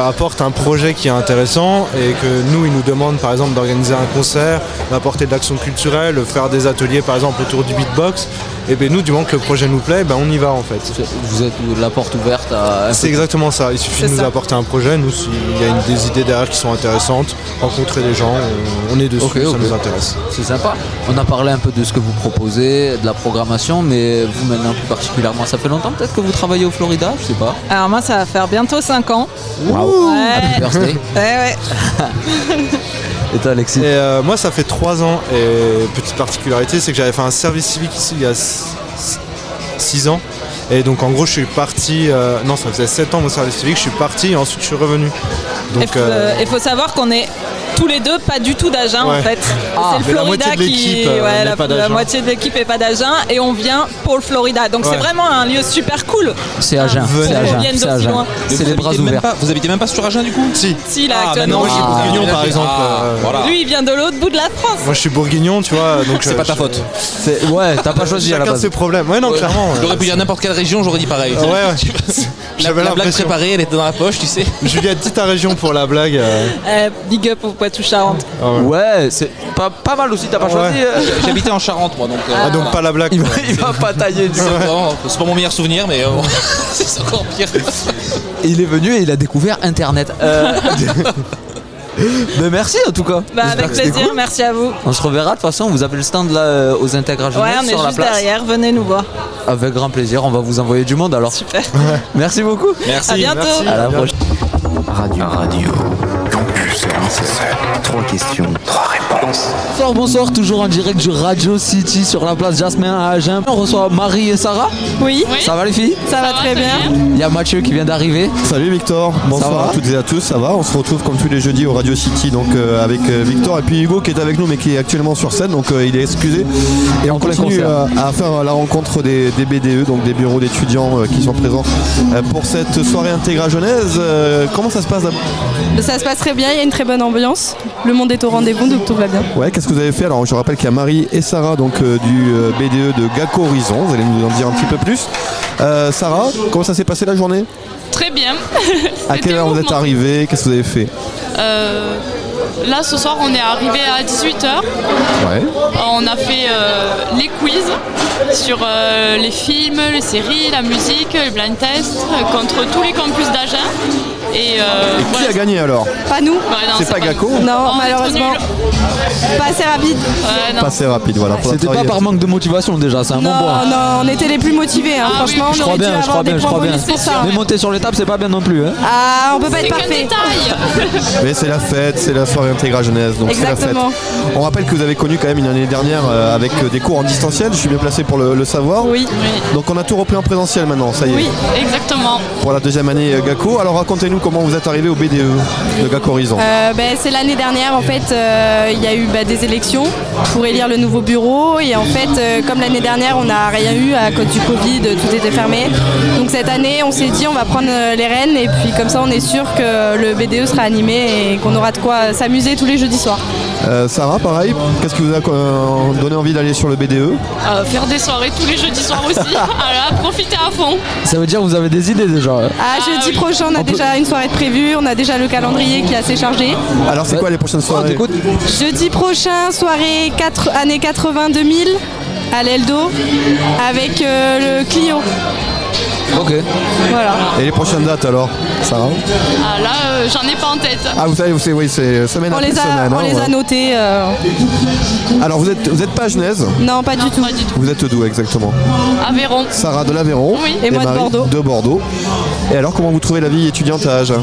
Speaker 12: apporte un projet qui est intéressant et que nous, ils nous demandent par exemple d'organiser un concert, d'apporter de l'action culturelle, faire des ateliers par exemple autour du beatbox, et bien nous, du moment que le projet nous plaît, ben on y va en fait.
Speaker 2: Vous êtes la porte ouverte à.
Speaker 12: C'est exactement ça. Il suffit de nous
Speaker 2: ça.
Speaker 12: apporter un projet. Nous, s'il y a une- des idées derrière qui sont intéressantes, rencontrer des gens, on, on est dessus, ça nous intéresse.
Speaker 2: C'est sympa. On a parlé un peu de ce que vous proposez, de la programmation, mais vous maintenant plus particulièrement, ça fait longtemps peut-être que vous travaillez au Florida, je sais pas.
Speaker 11: Alors moi, ça va faire bientôt 5 ans. Ouais.
Speaker 2: Happy birthday.
Speaker 11: Ouais, ouais.
Speaker 2: Et toi Alexis
Speaker 12: Et euh, moi, ça fait trois ans. Et petite particularité, c'est que j'avais fait un service civique ici il y a 6 ans. Et donc, en gros, je suis parti. euh, non, ça faisait 7 ans mon service civique. Je suis parti et ensuite je suis revenu.
Speaker 11: Il
Speaker 12: Donc, euh,
Speaker 11: il faut savoir qu'on est tous les deux pas du tout d'Agen
Speaker 12: Ouais.
Speaker 11: en fait.
Speaker 12: Ah,
Speaker 11: c'est le
Speaker 12: la
Speaker 11: Florida qui,
Speaker 12: euh,
Speaker 11: ouais, la,
Speaker 12: pas
Speaker 11: la
Speaker 12: d'Agen.
Speaker 11: moitié de l'équipe est pas d'Agen et on vient pour le Florida. Donc c'est vraiment un lieu super cool.
Speaker 2: C'est Agen, c'est Agen, c'est les bras
Speaker 7: habitez même
Speaker 2: ouverts.
Speaker 7: pas- Vous habitez même pas sur Agen du coup
Speaker 12: Si.
Speaker 11: Si là
Speaker 7: Ah,
Speaker 11: actuellement.
Speaker 12: moi, je suis
Speaker 7: Ah,
Speaker 12: bourguignon, par exemple.
Speaker 7: Ah,
Speaker 12: euh,
Speaker 7: voilà.
Speaker 11: Lui il vient de l'autre bout de la France.
Speaker 12: Moi, je suis bourguignon, tu vois. Donc,
Speaker 7: C'est
Speaker 12: euh,
Speaker 7: pas ta faute.
Speaker 2: Ouais, t'as pas choisi à la
Speaker 12: Chacun
Speaker 2: base.
Speaker 12: ses problèmes. Ouais, non,
Speaker 7: Ouais.
Speaker 12: clairement.
Speaker 7: J'aurais pu dire n'importe quelle région, j'aurais dit pareil.
Speaker 12: Ouais, ouais.
Speaker 7: La,
Speaker 12: J'avais
Speaker 7: la blague préparée, elle était dans la poche, tu sais.
Speaker 12: Juliette, dis ta région pour la blague.
Speaker 11: big up au Poitou-Charentes.
Speaker 12: Ah ouais.
Speaker 2: Ouais, c'est pas, pas mal aussi, t'as pas
Speaker 12: Ouais.
Speaker 2: choisi. euh.
Speaker 7: J'habitais en Charente, moi, donc. euh,
Speaker 12: Ah, donc pas la blague.
Speaker 2: Il va,
Speaker 12: quoi.
Speaker 2: il va pas tailler du
Speaker 7: c'est vraiment- c'est pas mon meilleur souvenir, mais euh, bon, c'est encore pire.
Speaker 2: Il est venu et il a découvert Internet. Euh, Mais merci en tout cas.
Speaker 11: Bah,
Speaker 2: J'espère
Speaker 11: avec
Speaker 2: que c'était
Speaker 11: plaisir,
Speaker 2: cool.
Speaker 11: merci à vous.
Speaker 2: On se reverra de toute façon, vous avez le stand là euh, aux intégrations
Speaker 11: Ouais, on est
Speaker 2: sur la
Speaker 11: juste
Speaker 2: place.
Speaker 11: derrière, venez nous voir.
Speaker 2: Avec grand plaisir, on va vous envoyer du monde alors.
Speaker 11: Super.
Speaker 2: Merci beaucoup.
Speaker 7: Merci.
Speaker 11: À bientôt.
Speaker 12: Merci.
Speaker 2: À la prochaine.
Speaker 6: Radio. Radio. Campus 47. Trois questions, trois réponses.
Speaker 2: Bonsoir, bonsoir, toujours en direct du Radio City sur la place Jasmin à Agen. On reçoit Marie et Sarah.
Speaker 11: Oui,
Speaker 2: Ça va les filles?
Speaker 11: Ça va très bien.
Speaker 2: Il y a Mathieu qui vient d'arriver.
Speaker 3: Salut Victor, bonsoir à toutes et à tous, ça va? On se retrouve comme tous les jeudis au Radio City donc euh, avec euh, Victor et puis Hugo qui est avec nous mais qui est actuellement sur scène donc euh, il est excusé et on
Speaker 2: plein
Speaker 3: continue euh, à faire la rencontre des, des BDE donc des bureaux d'étudiants euh, qui sont présents euh, pour cette soirée intégrale genèse. Euh, comment ça se passe d'abord
Speaker 13: Ça se passe très bien, il y a une très bonne ambiance. Le monde est au rendez-vous, donc tout va bien.
Speaker 3: Ouais, qu'est-ce que vous avez fait Alors je rappelle qu'il y a Marie et Sarah donc euh, du euh, BDE de GACO Horizon, vous allez nous en dire un petit peu plus. Euh, Sarah, comment ça s'est passé la journée?
Speaker 14: Très bien.
Speaker 3: À quelle heure vous êtes arrivé Qu'est-ce que vous avez fait?
Speaker 14: Euh, là, ce soir, on est arrivé à 18h.
Speaker 3: Ouais.
Speaker 14: On a fait euh, les quiz sur euh, les films, les séries, la musique, les blind tests euh, contre tous les campus d'Agen. Et, euh,
Speaker 3: Et qui
Speaker 14: voilà.
Speaker 3: a gagné alors
Speaker 13: Pas nous
Speaker 14: Ouais, non,
Speaker 3: C'est pas Gaco
Speaker 13: Non,
Speaker 14: On est trop
Speaker 13: malheureusement. Pas assez rapide.
Speaker 14: Ouais, non.
Speaker 3: Pas assez rapide, voilà. faudra
Speaker 2: C'était pas
Speaker 3: travailler
Speaker 2: par manque de motivation déjà, c'est un bon
Speaker 13: Non,
Speaker 2: point.
Speaker 13: non, on était les plus motivés. hein.
Speaker 14: Ah oui,
Speaker 13: Franchement,
Speaker 2: Je
Speaker 13: on
Speaker 2: crois
Speaker 13: aurait dû
Speaker 2: bien, je
Speaker 13: avoir
Speaker 2: crois
Speaker 13: des
Speaker 2: bien, je
Speaker 13: points
Speaker 2: crois bien.
Speaker 13: bonus pour ça.
Speaker 2: Mais monter sur l'étape, c'est pas bien non plus. Hein.
Speaker 13: Ah, on peut pas
Speaker 14: C'est
Speaker 13: être
Speaker 14: qu'un
Speaker 13: parfait.
Speaker 14: détail.
Speaker 3: Mais c'est la fête, c'est la soirée intégrale jeunesse, donc c'est la fête.
Speaker 13: Exactement.
Speaker 3: On rappelle que vous avez connu quand même une année dernière euh, avec euh, des cours en distanciel, je suis bien placé pour le, le savoir.
Speaker 13: Oui.
Speaker 3: Donc on a tout repris en présentiel maintenant, ça y est.
Speaker 13: Oui.
Speaker 14: Exactement.
Speaker 3: Pour la deuxième année euh, GACO. Alors racontez-nous comment vous êtes arrivé au BDE de GACO Horizon.
Speaker 13: Euh, ben, c'est l'année dernière en fait euh, il y a eu bah, des élections pour élire le nouveau bureau et en fait euh, comme l'année dernière on n'a rien eu à cause du Covid tout était fermé donc cette année on s'est dit on va prendre les rênes et puis comme ça on est sûr que le BDE sera animé et qu'on aura de quoi s'amuser tous les jeudis soirs.
Speaker 3: Euh, Sarah, pareil, qu'est-ce qui vous a euh, donné envie d'aller sur le BDE
Speaker 14: Euh, faire des soirées tous les jeudis soirs aussi. voilà, profiter à fond.
Speaker 2: Ça veut dire que vous avez des idées déjà. hein.
Speaker 13: Ah, jeudi prochain on a déjà une soirée de prévue, on a déjà le calendrier qui est assez chargé.
Speaker 3: Alors c'est quoi les prochaines
Speaker 2: Oh,
Speaker 3: soirées
Speaker 13: Jeudi prochain, soirée 4, années 80-2000 à l'Eldo avec euh, le Clio.
Speaker 2: Ok.
Speaker 13: Voilà.
Speaker 3: Et les prochaines dates alors Sarah?
Speaker 14: Ah, là, euh, j'en ai pas en tête.
Speaker 3: Ah, vous savez, vous savez, oui, c'est semaine
Speaker 13: On
Speaker 3: après
Speaker 13: les a,
Speaker 3: semaine.
Speaker 13: on
Speaker 3: hein,
Speaker 13: les a notés. euh,
Speaker 3: Alors, vous êtes, vous êtes pas genèse?
Speaker 13: Non, pas du tout.
Speaker 3: Vous êtes d'où exactement?
Speaker 14: Aveyron.
Speaker 3: Sarah de l'Aveyron
Speaker 14: Oui.
Speaker 13: Et moi de Bordeaux.
Speaker 3: de Bordeaux. Et alors, comment vous trouvez la vie étudiante à Agen?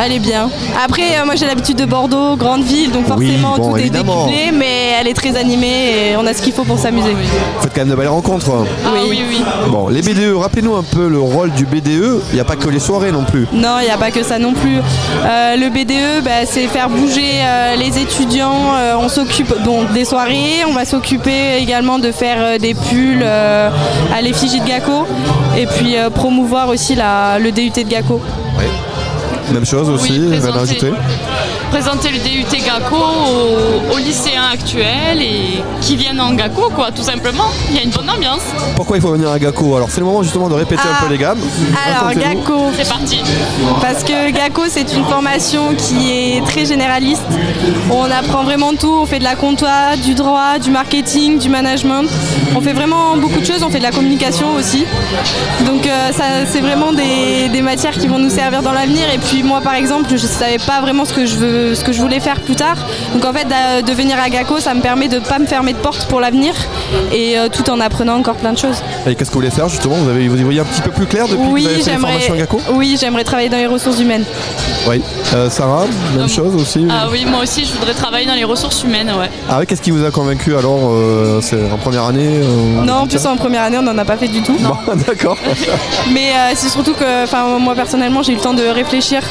Speaker 13: Elle est bien. Après, euh, moi j'ai l'habitude de Bordeaux, grande ville, donc
Speaker 3: Oui,
Speaker 13: forcément
Speaker 3: bon,
Speaker 13: tout
Speaker 3: évidemment.
Speaker 13: est décuplé, mais elle est très animée et on a ce qu'il faut pour s'amuser.
Speaker 3: Vous faites quand même de belles rencontres. hein.
Speaker 14: Ah oui, oui.
Speaker 3: Bon, les BDE, rappelez-nous un peu le rôle du BDE. Il n'y a pas que les soirées non plus.
Speaker 13: Non, il n'y a pas que ça non plus. Euh, le BDE, bah, c'est faire bouger euh, les étudiants. Euh, on s'occupe donc des soirées. On va s'occuper également de faire euh, des pulls euh, à l'effigie de GACO et puis euh, promouvoir aussi la- le DUT de GACO.
Speaker 3: Même chose aussi, rien à
Speaker 14: présenter. Présenter le DUT GACO aux, aux lycéens actuels et qui viennent en GACO, quoi, tout simplement. Il y a une bonne ambiance.
Speaker 3: Pourquoi il faut venir à GACO Alors, c'est le moment justement de répéter un peu les gammes.
Speaker 13: Alors. GACO.
Speaker 14: C'est parti.
Speaker 13: Parce que GACO, c'est une formation qui est très généraliste. On apprend vraiment tout. On fait de la compta, du droit, du marketing, du management. On fait vraiment beaucoup de choses. On fait de la communication aussi. Donc, euh, ça, c'est vraiment des, des matières qui vont nous servir dans l'avenir. Et puis, moi, par exemple, je ne savais pas vraiment ce que, je veux, ce que je voulais faire plus tard. Donc, en fait, d'a- de venir à GACO, ça me permet de ne pas me fermer de porte pour l'avenir. Et euh, tout en apprenant encore plein de choses.
Speaker 3: Et qu'est-ce que vous voulez faire justement? Vous, avez, vous y voyez un petit peu plus clair depuis que
Speaker 13: Oui,
Speaker 3: vous avez fait les formations
Speaker 13: Oui, j'aimerais travailler dans les ressources humaines.
Speaker 3: Oui. Euh, Sarah, même chose aussi
Speaker 14: Ah oui, moi aussi, je voudrais travailler dans les ressources humaines, ouais.
Speaker 3: Ah oui, qu'est-ce qui vous a convaincu alors euh, C'est en première année euh,
Speaker 13: Non, en plus en première année, on n'en a pas fait du tout.
Speaker 3: Bon, d'accord.
Speaker 13: Mais euh, c'est surtout que, enfin, moi personnellement, j'ai eu le temps de réfléchir,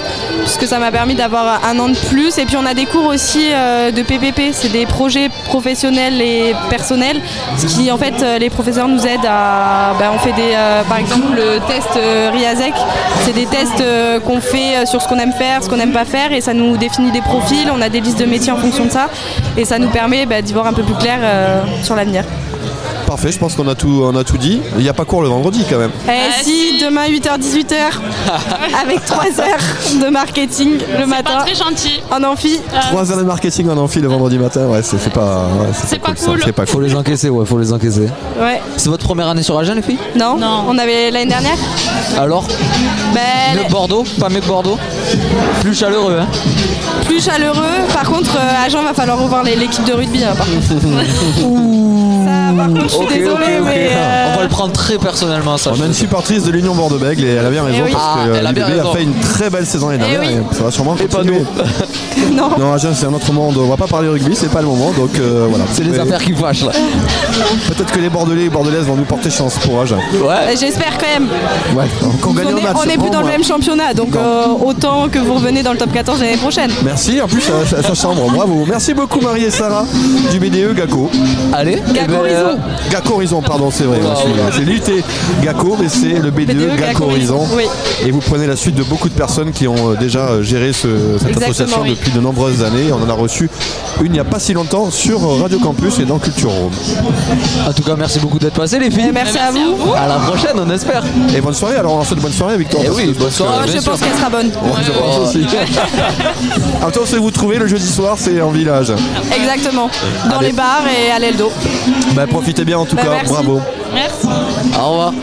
Speaker 13: puisque ça m'a permis d'avoir un an de plus. Et puis on a des cours aussi euh, de PPP, c'est des projets professionnels et personnels, ce qui en fait euh, les professeurs nous aident à, ben, on fait des, euh, par exemple le test RIASEC, c'est des tests qu'on fait sur ce qu'on aime faire, ce qu'on n'aime pas faire, et ça nous définit des profils. On a des listes de métiers en fonction de ça, et ça nous permet ben, d'y voir un peu plus clair sur l'avenir.
Speaker 3: Parfait, je pense qu'on a tout, on a tout dit. Il n'y a pas cours le vendredi quand même.
Speaker 13: Eh si, demain 8h-18h, avec 3 heures de marketing le matin.
Speaker 14: Pas très gentil.
Speaker 13: En amphi.
Speaker 3: 3 heures de marketing en amphi le vendredi matin, ouais, c'est pas, ouais,
Speaker 14: C'est pas
Speaker 3: ça,
Speaker 14: cool.
Speaker 3: C'est pas
Speaker 2: Faut les encaisser, ouais, faut les encaisser.
Speaker 13: Ouais.
Speaker 2: C'est votre première année sur Agen, les filles
Speaker 13: Non, on avait l'année dernière.
Speaker 2: Alors
Speaker 13: Ben,
Speaker 2: Mieux que Bordeaux Pas mieux que Bordeaux Plus chaleureux, hein
Speaker 13: plus chaleureux. Par contre, euh, à Jean, va falloir revoir les- l'équipe de rugby. hein, par contre. Ça, par contre, je suis désolée, mais. euh,
Speaker 2: On va le prendre très personnellement, ça.
Speaker 3: On a une supportrice de l'Union Bordeaux-Bègles et elle a bien raison
Speaker 13: Eh oui.
Speaker 3: parce
Speaker 2: Ah,
Speaker 3: que
Speaker 2: elle a bien
Speaker 3: l'UBB a,
Speaker 2: raison.
Speaker 3: fait une très belle saison l'année
Speaker 13: Eh
Speaker 3: dernière
Speaker 13: oui.
Speaker 3: et ça va sûrement
Speaker 2: Et pas
Speaker 3: continuer.
Speaker 13: non.
Speaker 3: Non, Agen c'est un autre monde, on va pas parler rugby, c'est pas le moment donc euh, voilà.
Speaker 2: C'est les
Speaker 3: Mais
Speaker 2: affaires qui fâchent, là.
Speaker 3: Peut-être que les Bordelais et Bordelaises vont nous porter chance pour Agen.
Speaker 2: Ouais.
Speaker 13: Euh, J'espère quand même.
Speaker 3: Ouais, qu'on gagne
Speaker 13: on
Speaker 3: un
Speaker 13: est,
Speaker 3: match.
Speaker 13: on est plus dans le
Speaker 3: moins.
Speaker 13: même championnat, donc euh, autant que vous revenez dans le top 14 l'année prochaine.
Speaker 3: Merci, en plus ça, ça- ça chambre, bravo. Merci beaucoup Marie et Sarah du BDE GACO.
Speaker 2: Allez.
Speaker 13: Gaco
Speaker 2: eh ben,
Speaker 13: Horizon.
Speaker 3: GACO Horizon, pardon, c'est vrai. C'est l'UT GACO, mais c'est le BDE,
Speaker 13: BDE
Speaker 3: GACO Horizon.
Speaker 13: Oui.
Speaker 3: Et vous prenez la suite de beaucoup de personnes qui ont euh, déjà euh, géré ce- cette
Speaker 13: Exactement,
Speaker 3: association
Speaker 13: oui.
Speaker 3: depuis de nombreuses années. On en a reçu une il n'y a pas si longtemps sur euh, Radio Campus et dans Culture Home.
Speaker 2: En tout cas, merci beaucoup d'être passés, les filles.
Speaker 13: Et merci à vous.
Speaker 2: À la prochaine, on espère.
Speaker 3: Et bonne soirée, alors on souhaite bonne soirée Victor.
Speaker 2: Eh oui, bonne soirée.
Speaker 13: Oh, je pense qu'elle sera bonne.
Speaker 3: Ouais, je pense aussi. si vous trouvez le jeudi soir, c'est en village.
Speaker 13: Exactement. Dans
Speaker 3: Allez.
Speaker 13: les bars et à l'Eldo.
Speaker 3: Bah, profitez bien en tout
Speaker 13: Bah,
Speaker 3: cas,
Speaker 13: merci.
Speaker 3: bravo.
Speaker 14: Merci.
Speaker 2: Au revoir.